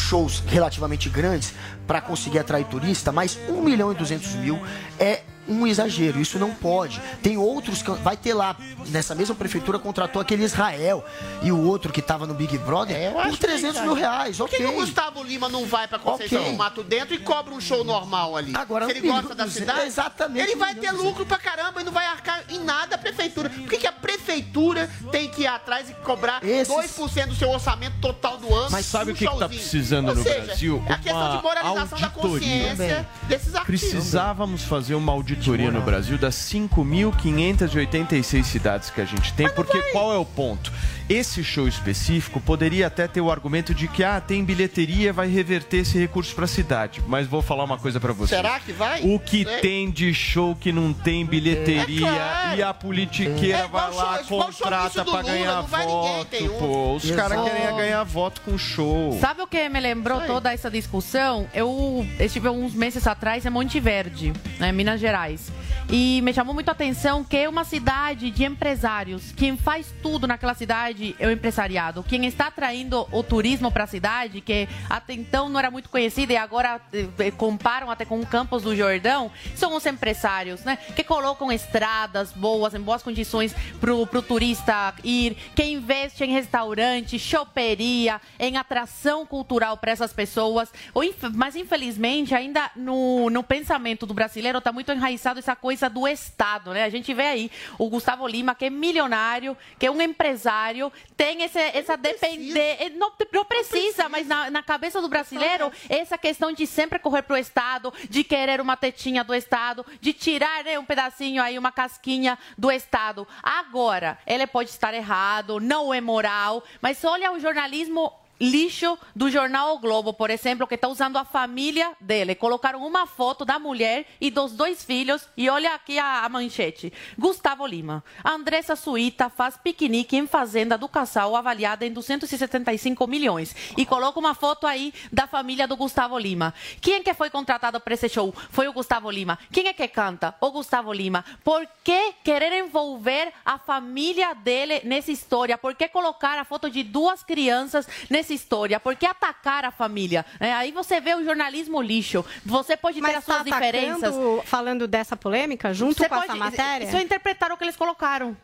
shows relativamente grandes para conseguir atrair turista, mas 1 milhão e 200 mil é um exagero, isso não pode. Tem outros, vai ter lá, nessa mesma prefeitura, contratou aquele Israel e o outro que estava no Big Brother É, por acho que 300 é mil reais, Por que, ok. que o Gustavo Lima não vai pra Conceição Ok. do Mato Dentro e cobra um show normal ali? Agora, Se ele gosta da cidade, exatamente, ele vai ter lucro pra caramba e não vai arcar em nada a prefeitura. Por que, que a prefeitura tem que ir atrás e cobrar Esses- 2% do seu orçamento total do ano? Mas sabe um o que, tá showzinho? precisando Ou no seja, Brasil? É a questão de moralização da consciência desses artistas. Precisávamos fazer uma auditoria no Brasil das 5.586 cidades que a gente tem, porque qual é o ponto? Esse show específico poderia até ter o argumento de que ah, tem bilheteria, vai reverter esse recurso para a cidade. Mas vou falar uma coisa para você. Será que vai? O que Sei. tem de show que não tem bilheteria É claro. e a politiqueira É vai lá, show- contrata Lula, ganhar não vai ninguém, voto, tem um. pô. Os caras querem ganhar voto com show. Sabe o que me lembrou toda essa discussão? Eu estive uns meses atrás em Monte Verde, né, Minas Gerais. sociais E me chamou muito a atenção que é uma cidade de empresários. Quem faz tudo naquela cidade é o empresariado. Quem está atraindo o turismo para a cidade, que até então não era muito conhecida e agora eh, eh, comparam até com o Campos do Jordão, são os empresários, né? Que colocam estradas boas, em boas condições pro, pro turista ir, que investe em restaurante, choperia, em atração cultural para essas pessoas. O Mas, infelizmente, ainda no, no pensamento do brasileiro está muito enraizado essa coisa do Estado, né? A gente vê aí o Gustavo Lima, que é milionário, que é um empresário, tem esse, essa dependência. Não, não precisa, mas na, na cabeça do brasileiro, essa questão de sempre correr pro Estado, de querer uma tetinha do Estado, de tirar né, um pedacinho aí, uma casquinha do Estado. Agora, ele pode estar errado, não é moral, mas olha o jornalismo lixo do jornal O Globo, por exemplo, que está usando a família dele. Colocaram uma foto da mulher e dos dois filhos e olha aqui a, a manchete. Gustavo Lima. Andressa Suíta faz piquenique em fazenda do casal avaliada em 275 milhões. E coloca uma foto aí da família do Gustavo Lima. Quem é que foi contratado para esse show? Foi o Gustavo Lima. Quem é que canta? O Gustavo Lima. Por que querer envolver a família dele nessa história? Por que colocar a foto de duas crianças nessa história? Por que atacar a família? É, aí você vê o jornalismo lixo. Você pode ter Mas as suas tá diferenças. atacando, falando dessa polêmica, junto Você com essa pode- matéria? Só interpretar o que eles colocaram.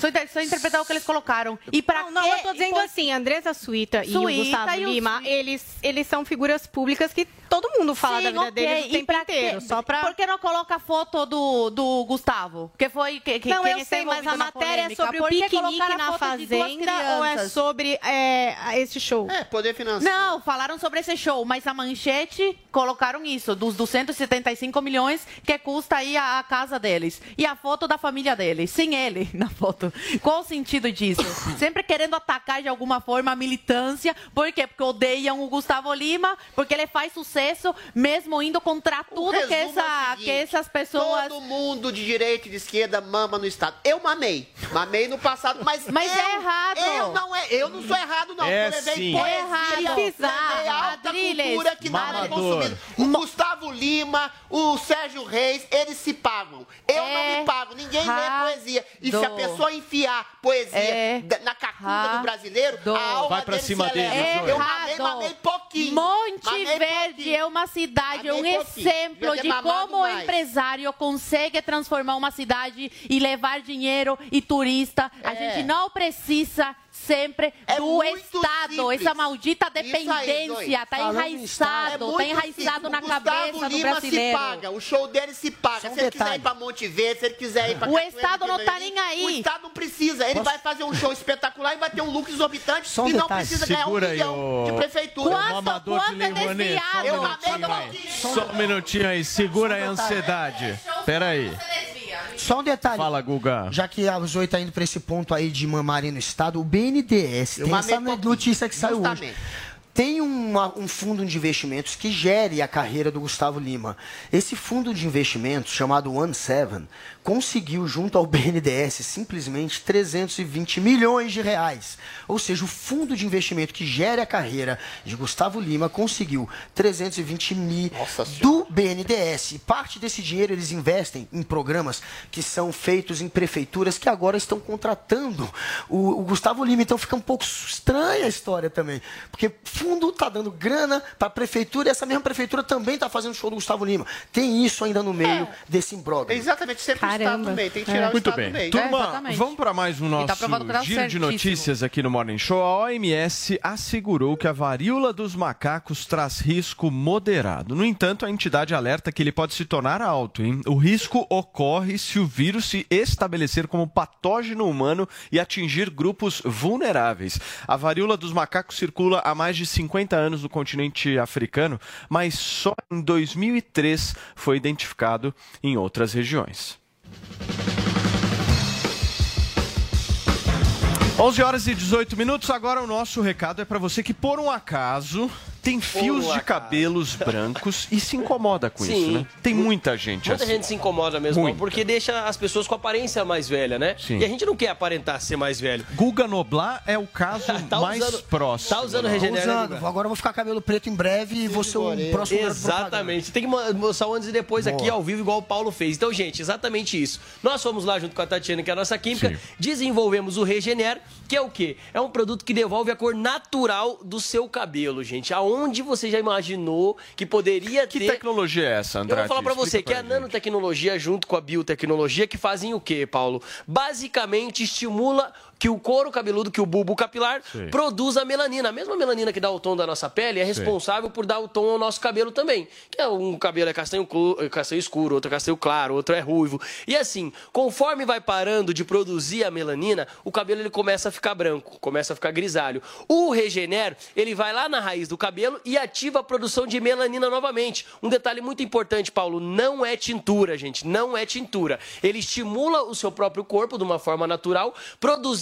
Só, inter- só interpretar o que eles colocaram. E para Não, não, eu tô dizendo assim, Andressa Suíta, e Suíta o Gustavo e o Lima, eles, eles são figuras públicas que todo mundo fala Sim, da vida ok. deles o E tempo pra inteiro. quê? Só pra... Por que não coloca a foto do, do Gustavo? Que foi que, que, não, quem eu sei, mas a matéria é sobre o Por que piquenique colocar a na foto de duas fazenda ou é sobre é, esse show? É, poder financeiro. Não, falaram sobre esse show, mas a manchete colocaram isso, dos 275 milhões que custa aí a, a casa deles. E a foto da família dele, sem ele na foto. Qual o sentido disso? Sempre querendo atacar de alguma forma a militância. Por quê? Porque odeiam o Gustavo Lima, porque ele faz sucesso mesmo indo contra tudo que, resumo é essa, seguinte, que essas pessoas. Todo mundo de direita e de esquerda mama no Estado. Eu mamei. Mamei no passado, mas. Mas eu, é errado. Eu não, é, eu não sou errado, não. É eu levei sim. poesia, É errado. levei Precisa. alta Adriles. cultura que nada é Mamador. consumido. O Gustavo Lima, o Sérgio Reis, eles se pagam. Eu não me pago. Ninguém lê poesia. E se a pessoa enfiar poesia É na cacunda do brasileiro, errado. a alma Vai pra dele cima dele, Eu Zoe. mamei, mamei pouquinho. Monte Mamei Verde pouquinho. é uma cidade, é um pouquinho. exemplo de como o mais. empresário consegue transformar uma cidade e levar dinheiro e turista. A É. gente não precisa sempre do muito Estado. simples. Essa maldita dependência tá Estado, enraizado, é tá enraizado simples. na Gustavo cabeça do Lima brasileiro. se paga, o show dele se paga. Um se ele quiser detalhe. ir pra Monte Verde, se ele quiser ir pra O Cachoeira Estado não tá Belém, nem aí. O Estado não precisa. Ele vai fazer um show espetacular e vai ter um look exorbitante Só um e não detalhe. precisa ganhar um Segura aí, milhão de prefeitura. Quanto- quanto é desviado? um Eu. Só um minutinho aí, segura aí a ansiedade. Pera aí. Só um detalhe. Fala, Guga. Já que a Zoe tá indo pra esse ponto aí de mamarem no Estado, o BNDES Eu tem essa notícia que saiu hoje. Tem uma- um fundo de investimentos que gere a carreira do Gustavo Lima. Esse fundo de investimentos, chamado One Seven, conseguiu, junto ao BNDES, simplesmente 320 milhões de reais. Ou seja, o fundo de investimento que gere a carreira de Gustavo Lima conseguiu 320 mil do BNDES. E parte desse dinheiro eles investem em programas que são feitos em prefeituras que agora estão contratando o, o Gustavo Lima. Então fica um pouco estranha a história também. Porque fundo está dando grana para a prefeitura e essa mesma prefeitura também está fazendo show do Gustavo Lima. Tem isso ainda no meio desse imbróglio. Exatamente, sempre o Estado no meio. Tem que tirar o Muito Estado bem. do meio. Turma, vamos para mais um tá nosso tá giro de certíssimo. notícias aqui no Morning Show. A OMS assegurou que a varíola dos macacos traz risco moderado. No entanto, a entidade alerta que ele pode se tornar alto. Hein? O risco ocorre se o vírus se estabelecer como patógeno humano e atingir grupos vulneráveis. A varíola dos macacos circula há mais de 50 anos no continente africano, mas só em 2003 foi identificado em outras regiões. 11 horas e 18 minutos. Agora o nosso recado é para você que, por um acaso, tem fios de cabelos brancos e se incomoda com Sim. isso, né? Tem muita gente Muita assim. gente se incomoda mesmo, Muita. porque deixa as pessoas com aparência mais velha, né? Sim. E a gente não quer aparentar ser mais velho. Guga Noblar é o caso Tá mais usando- próximo. tá usando? Regener, Tô usando. Guga? Agora eu vou ficar cabelo preto em breve e vou ser o próximo. Exatamente. Tem que mo- mostrar o antes e depois aqui Boa. ao vivo, igual o Paulo fez. Então, gente, exatamente isso. Nós fomos lá junto com a Tatiana, que é a nossa química, desenvolvemos o Regener, que é o quê? É um produto que devolve a cor natural do seu cabelo, gente. Aonde você já imaginou que poderia Que ter. tecnologia é essa, Eu Andrade? vou falar pra você que é a nanotecnologia junto com a biotecnologia que fazem o quê, Paulo? Basicamente estimula que o couro cabeludo, que o bulbo capilar, Sim. produz a melanina. A mesma melanina que dá o tom da nossa pele é responsável por dar o tom ao nosso cabelo também. Que é um cabelo é castanho, é castanho escuro, outro é castanho claro, outro é ruivo. E assim, conforme vai parando de produzir a melanina, o cabelo ele começa a ficar branco, começa a ficar grisalho. O Regener, ele vai lá na raiz do cabelo e ativa a produção de melanina novamente. Um detalhe muito importante, Paulo, não é tintura, gente, não é tintura. Ele estimula o seu próprio corpo de uma forma natural,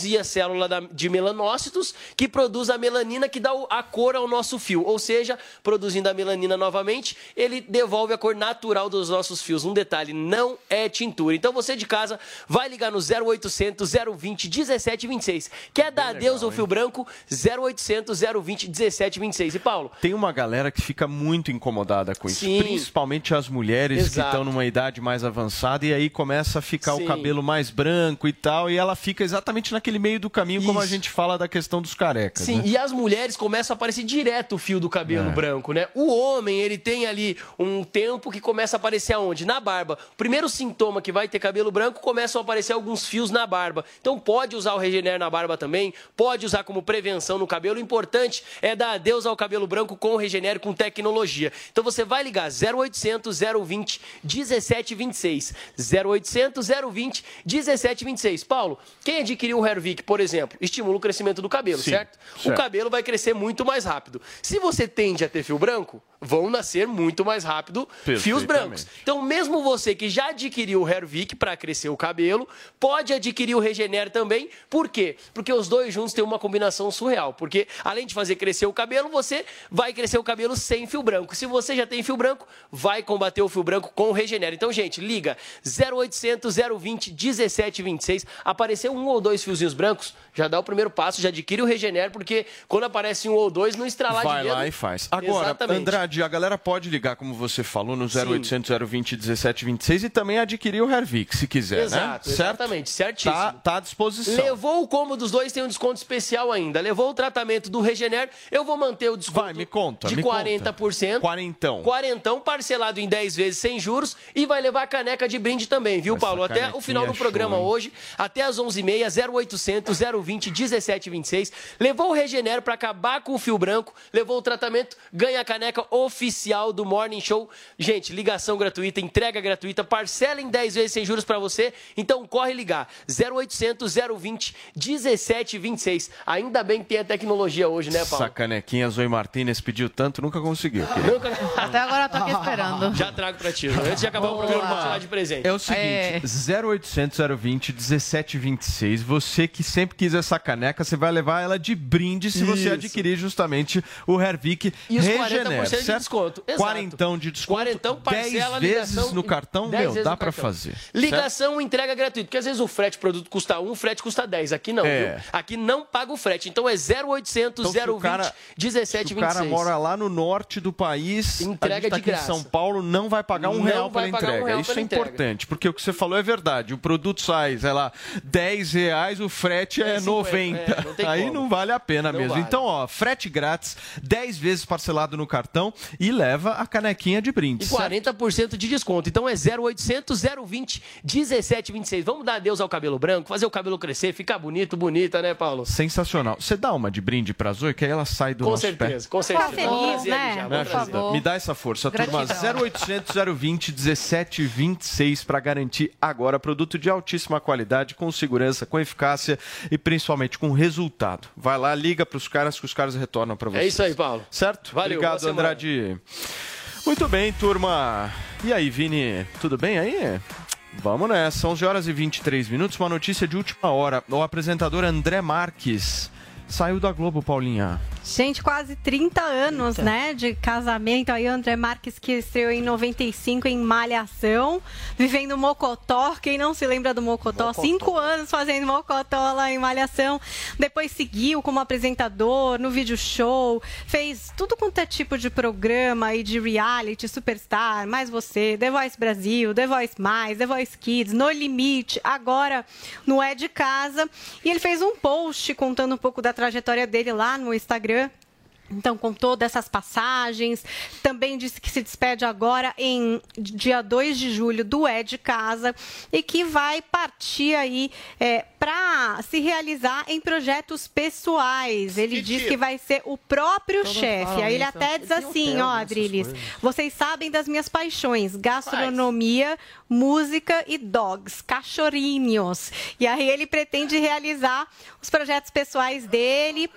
produzir a célula de melanócitos, que produz a melanina que dá a cor ao nosso fio. Ou seja, produzindo a melanina novamente, ele devolve a cor natural dos nossos fios. Um detalhe, não é tintura. Então você de casa vai ligar no 0800 020 1726. Quer dar adeus ao fio branco? 0800 020 1726. E Paulo, Tem uma galera que fica muito incomodada com isso, Sim. principalmente as mulheres que Exato. estão numa idade mais avançada e aí começa a ficar Sim. o cabelo mais branco e tal, e ela fica exatamente naquele meio do caminho, como a Isso. gente fala da questão dos carecas. Sim, né? e as mulheres começam a aparecer direto o fio do cabelo É. branco, né? O homem, ele tem ali um tempo que começa a aparecer aonde? Na barba. O primeiro sintoma que vai ter cabelo branco, começam a aparecer alguns fios na barba. Então pode usar o Regener na barba também, pode usar como prevenção no cabelo. O importante é dar adeus ao cabelo branco com o Regener com tecnologia. Então você vai ligar 0800 020 1726. 0800 020 1726. Paulo, quem adquiriu o Hervik Hervik, por exemplo, estimula o crescimento do cabelo, certo? certo. O cabelo vai crescer muito mais rápido. Se você tende a ter fio branco, vão nascer muito mais rápido fios brancos. Então, mesmo você que já adquiriu o Hervik para crescer o cabelo, pode adquirir o Regener também. Por quê? Porque os dois juntos têm uma combinação surreal. Porque além de fazer crescer o cabelo, você vai crescer o cabelo sem fio branco. Se você já tem fio branco, vai combater o fio branco com o Regener. Então, gente, liga 0800 020 1726. Apareceu um ou dois fiozinhos brancos, já dá o primeiro passo, já adquire o Regener, porque quando aparece um ou dois, não estralar Vai de dedo. lá e faz. Agora, Exatamente. Andrade, a galera pode ligar, como você falou, no Sim. 0800 020 1726 e também adquirir o Hervik, se quiser, Exato, né? Certo? exatamente, certíssimo. Tá, tá à disposição. Levou o combo dos dois, tem um desconto especial ainda. Levou o tratamento do Regener, eu vou manter o desconto Vai, me conta, de me 40%. Quarentão. Quarentão, parcelado em 10 vezes sem juros e vai levar a caneca de brinde também, viu, Essa Paulo? Até o final do é programa show, hoje, até às 11h30, 0800 020 1726. Levou o Regener para acabar com o fio branco, levou o tratamento, ganha a caneca oficial do Morning Show. Gente, ligação gratuita, entrega gratuita, parcela em 10 vezes sem juros para você. Então corre ligar. 0800 020 1726. Ainda bem que tem a tecnologia hoje, né, Paulo? Essa canequinha Zoe Martinez pediu tanto, nunca conseguiu. Nunca- Até agora eu tô aqui esperando. Já trago pra ti. Antes de acabar o programa, vou te dar de presente. É o seguinte, 0800 020 1726. Você que sempre quis essa caneca, você vai levar ela de brinde se você Isso. adquirir justamente o Hervik E os Regener, 40% de certo? desconto. Exato. Quarentão de desconto. Quarentão, parcela, 10 vezes ligação no e- cartão, 10 meu, vezes dá no pra cartão. fazer. certo? Ligação, entrega gratuita. Porque às vezes o frete, produto custa 1, o frete custa 10. Aqui não, É. viu? Aqui não paga o frete. Então é 0800 Então, se o 020 cara- Se o 1726. cara mora lá no norte do país, Entrega tá de aqui graça. em São Paulo, não vai pagar um Não real pela pagar um entrega. real Isso pela é entrega. importante, porque o que você falou é verdade. O produto sai, sei lá, 10 reais, o frete é, É 50, 90. é, não Aí como. não vale a pena Não mesmo. vale. Então, ó, frete grátis, 10 vezes parcelado no cartão e leva a canequinha de brinde. E certo? 40% de desconto. Então é 0800 020 1726. Vamos dar adeus ao cabelo branco, fazer o cabelo crescer, ficar bonito, bonita, né, Paulo? Sensacional. Você dá uma de brinde pra Zoe, que aí ela sai do Com nosso certeza, pé. com certeza. Tá feliz, Vamos trazer né? já, Me ajuda. Me dá essa força, turma. Gratidão. 0800 020 1726 para garantir agora produto de altíssima qualidade, com segurança, com eficácia e principalmente com resultado. Vai lá, liga para os caras que os caras retornam para você. É isso aí, Paulo. Certo? Valeu, Obrigado, semana. Andrade. Muito bem, turma. E aí, Vini, tudo bem aí? Vamos nessa, 11 horas e 23 minutos, uma notícia de última hora. O apresentador André Marques saiu da Globo, Paulinha. Gente, quase 30 anos, né, de casamento. Aí o André Marques, que estreou em 95 em Malhação, vivendo Mocotó. Quem não se lembra do Mocotó? Cinco anos fazendo Mocotó lá em Malhação. Depois seguiu como apresentador no vídeo show. Fez tudo quanto é tipo de programa e de reality, Superstar, Mais Você, The Voice Brasil, The Voice Mais, The Voice Kids, No Limite. Agora no É de Casa. E ele fez um post contando um pouco da trajetória dele lá no Instagram. Então, contou dessas passagens. Também disse que se despede agora em dia 2 de julho do É de Casa e que vai partir aí para se realizar em projetos pessoais. Ele diz que vai ser o próprio chefe. falam Aí ele isso. até diz assim, ó, essas Adriles, vocês sabem das minhas paixões, gastronomia, música e dogs, cachorrinhos. E aí ele pretende realizar os projetos pessoais dele.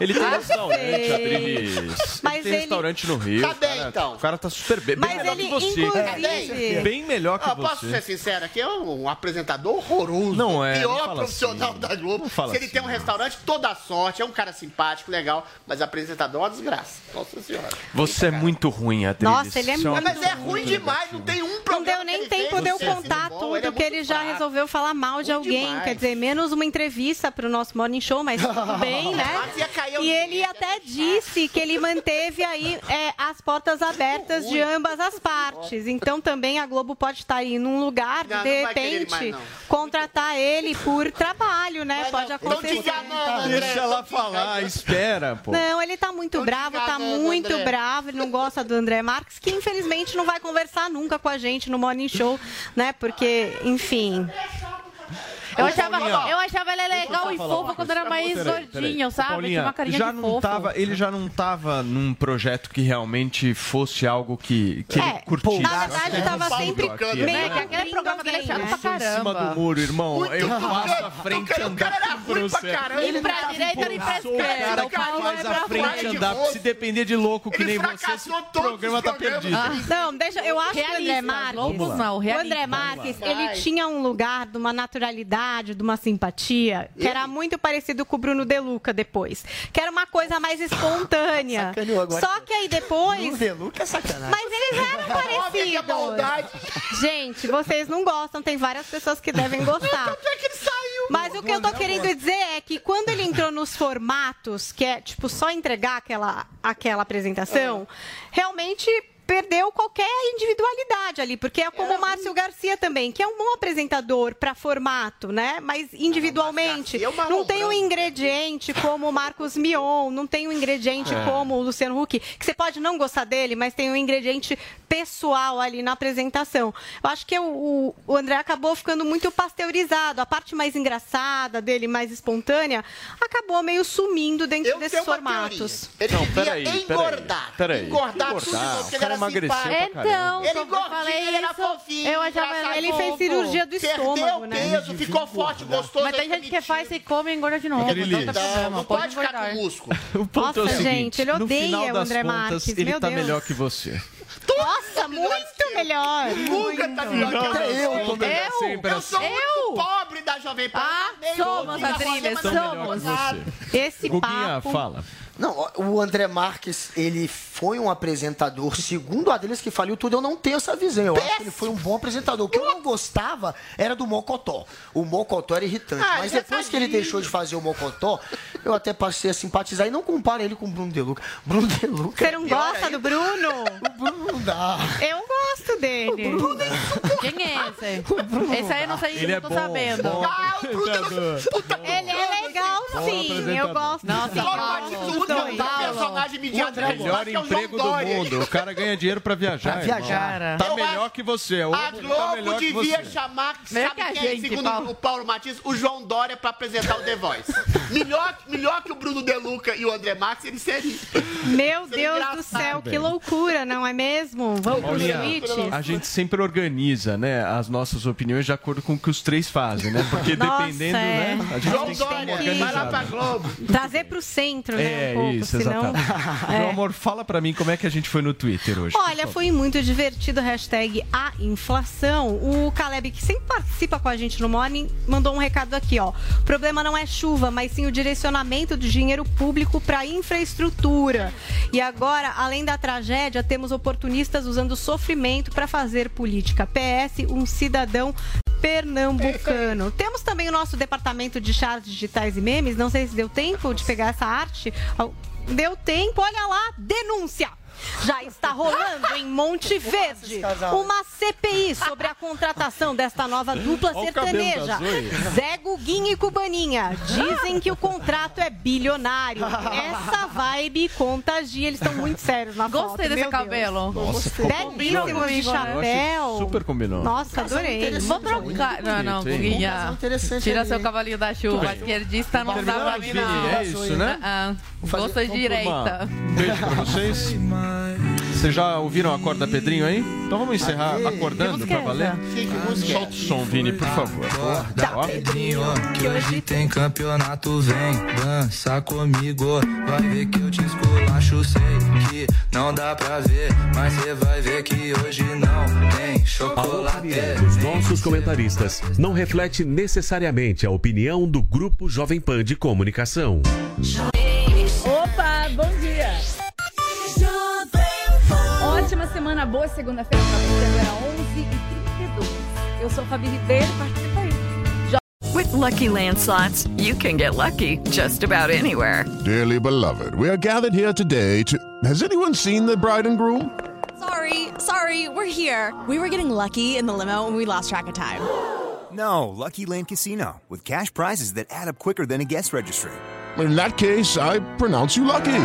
Ele tem restaurante, sei. Adriles. Mas ele tem ele- restaurante no Rio. Bem, cara, então. O cara tá super bem. Bem Mas melhor ele, que você. inclusive- Bem melhor que Ah, posso você. ser sincero aqui? É um apresentador horroroso. Não é, não Pior profissional assim. da Globo. Se ele assim, tem um restaurante, toda a sorte. É um cara simpático, legal. Mas apresentador é uma desgraça. Nossa senhora. Você é muito ruim, Adriles. Nossa, ele é muito Mas é ruim demais. Não tem um programa. Nem tempo de eu contar bom, tudo ele é que ele já resolveu falar mal de alguém. demais. Quer dizer, menos uma entrevista para o nosso Morning Show, mas tudo bem, né? Mas ia cair E ele até disse que ele manteve aí é, as portas abertas de ambas as partes. Então também a Globo pode estar aí num lugar de, Não, não repente, mais, não. contratar ele por trabalho, né? Pode acontecer. Deixa ela falar, espera, pô. Não, ele tá muito bravo, tá enganando, muito André. bravo, ele não gosta do André Marques, que infelizmente não vai conversar nunca com a gente no Morning Show, né? Porque, enfim. Eu achava, Paulinha. eu achava ele legal e fofo quando era mais gordinho, sabe? Paulinha, Tinha uma carinha já de não fofo. tava, ele já não tava num projeto que realmente fosse algo que, que É, ele curtisse. na verdade, Eu tava ele sempre meio né? que aquele programa dele é chato pra Em cima caramba. do muro, irmão. Eu faço a frente andar por você. Nem pra direita, nem pra Sou o cara esquerda. que faz a frente andar. Se depender de louco que nem você, esse programa tá perdido. Não, deixa, eu acho que o André Marques, o. André Marques, Vai. ele tinha um lugar de uma naturalidade, de uma simpatia, que era muito parecido com o Bruno Deluca depois, que era uma coisa mais espontânea. Sacaneou agora. Só que aí depois... Bruno Deluca é sacanagem. Mas eles eram parecidos. Gente, vocês não gostam, tem várias pessoas que devem gostar. Mas o que eu tô querendo dizer é que quando ele entrou nos formatos, que é tipo só entregar aquela, aquela apresentação, realmente perdeu qualquer individualidade ali, porque é como o Márcio Garcia também, que é um bom apresentador para formato, né? Mas individualmente não tem um ingrediente como o Marcos Mion, não tem um ingrediente É. como o Luciano Huck, que você pode não gostar dele, mas tem um ingrediente pessoal ali na apresentação. Eu acho que o, o- o André acabou ficando muito pasteurizado. A parte mais engraçada dele, mais espontânea, acabou meio sumindo dentro desses formatos. Não, peraí, peraí. engordar. Peraí. Engordar tudo, Engordar. porque O ele era emagreceu pra caramba. Então, Ele gordinho, ele era isso, fofinho. eu achava ele fez cirurgia do Perdeu estômago, né? peso, ficou forte, gostoso. Mas tem gente que faz e come e engorda de novo. Não tem problema. Não Pode pode ficar com músculo. O ponto é o Nossa, seguinte, gente, ele no odeia final o André Marques, ele tá melhor que você. Nossa, muito melhor. Nunca tá melhor que Não, eu. eu tô melhor sempre Eu sou assim. muito pobre da Jovem Pan. Ah, somos, Adrilha, não você. Esse Guguinha, papo... fala. Não, o André Marques, ele foi um apresentador, segundo a deles que faliu tudo, eu não tenho essa visão. Eu acho que ele foi um bom apresentador. O que eu não gostava era do Mocotó. O Mocotó era irritante. Ah, mas depois que ele deixou de fazer o Mocotó, eu até passei a simpatizar. E não compara ele com o Bruno Deluca. Bruno Deluca. Você não gosta do Bruno? O Bruno não dá. Eu gosto dele. Quem é esse? Esse aí eu não sei, Ele não é tô bom, sabendo. bom Ah, o Bruno apresentador. Ele é legal, sim. Eu gosto. Nossa, sim. Paulo, Tudo dois. é um personagem mediano. Melhor emprego do mundo. O cara ganha dinheiro pra viajar. Pra viajar. irmão. Tá melhor que você. O A tá Globo melhor que devia você. chamar, sabe quem, gente, segundo o Paulo Matias, o João Dória pra apresentar o The Voice. melhor, melhor que o Bruno Deluca e o André Marques, ele seria. Meu Deus do céu, Bem. que loucura, não é mesmo? Vamos Paulinha, limites? a gente sempre organiza, né, as nossas opiniões de acordo com o que os três fazem, né? Porque dependendo, é. né, a gente João tem que Dória, lá pra. Globo. Trazer pro centro, né? É, um pouco, isso, senão... exatamente. É. Meu amor, fala pra mim como é que a gente foi no Twitter hoje. Olha, foi muito divertido. Hashtag a inflação. O Caleb, que sempre participa com a gente no Morning, mandou um recado aqui, ó. O problema não é chuva, mas sim o direcionamento do dinheiro público para infraestrutura. E agora, além da tragédia, temos oportunistas usando sofrimento para fazer política. PS, um cidadão pernambucano. Temos também o nosso departamento de charts digitais e memes. Não sei se deu tempo de pegar essa arte. Deu tempo, olha lá, denúncia. Já está rolando em Monte Verde uma CPI sobre a contratação desta nova dupla sertaneja. Zé Guguinho e Cubaninha. Dizem que o contrato é bilionário. Essa vibe contagia. Eles estão muito sérios na foto. Gostei desse meu Deus. cabelo. Nossa, ficou Belíssimos de chapéu. super combinou. Nossa, adorei. Vou trocar. Não, não? Guguinha. Tira seu cavalinho da chuva. Esquerdista não dá pra mim, não. É isso, né? De direita. Beijo pra vocês. Vocês já ouviram a corda Pedrinho aí? Então vamos encerrar acordando pra valer? Solta o som, Vini, por favor. Ó. Pedrinho, que hoje tem campeonato, vem dança comigo. Vai ver que eu te esculacho, sei que não dá pra ver, mas você vai ver que hoje não tem A chocolate. opinião dos nossos comentaristas não reflete necessariamente a opinião do Grupo Jovem Pan de Comunicação. Opa, bom dia! Semana, boa segunda-feira pra você, agora 11h32. Eu sou Fabi Ribeiro, participa aí. With Lucky Land slots, you can get lucky just about anywhere. Dearly beloved, we are gathered here today to. Has anyone seen the bride and groom? Sorry, sorry, we're here. We were getting lucky in the limo and we lost track of time. No, Lucky Land Casino, with cash prizes that add up quicker than a guest registry. In that case, I pronounce you lucky.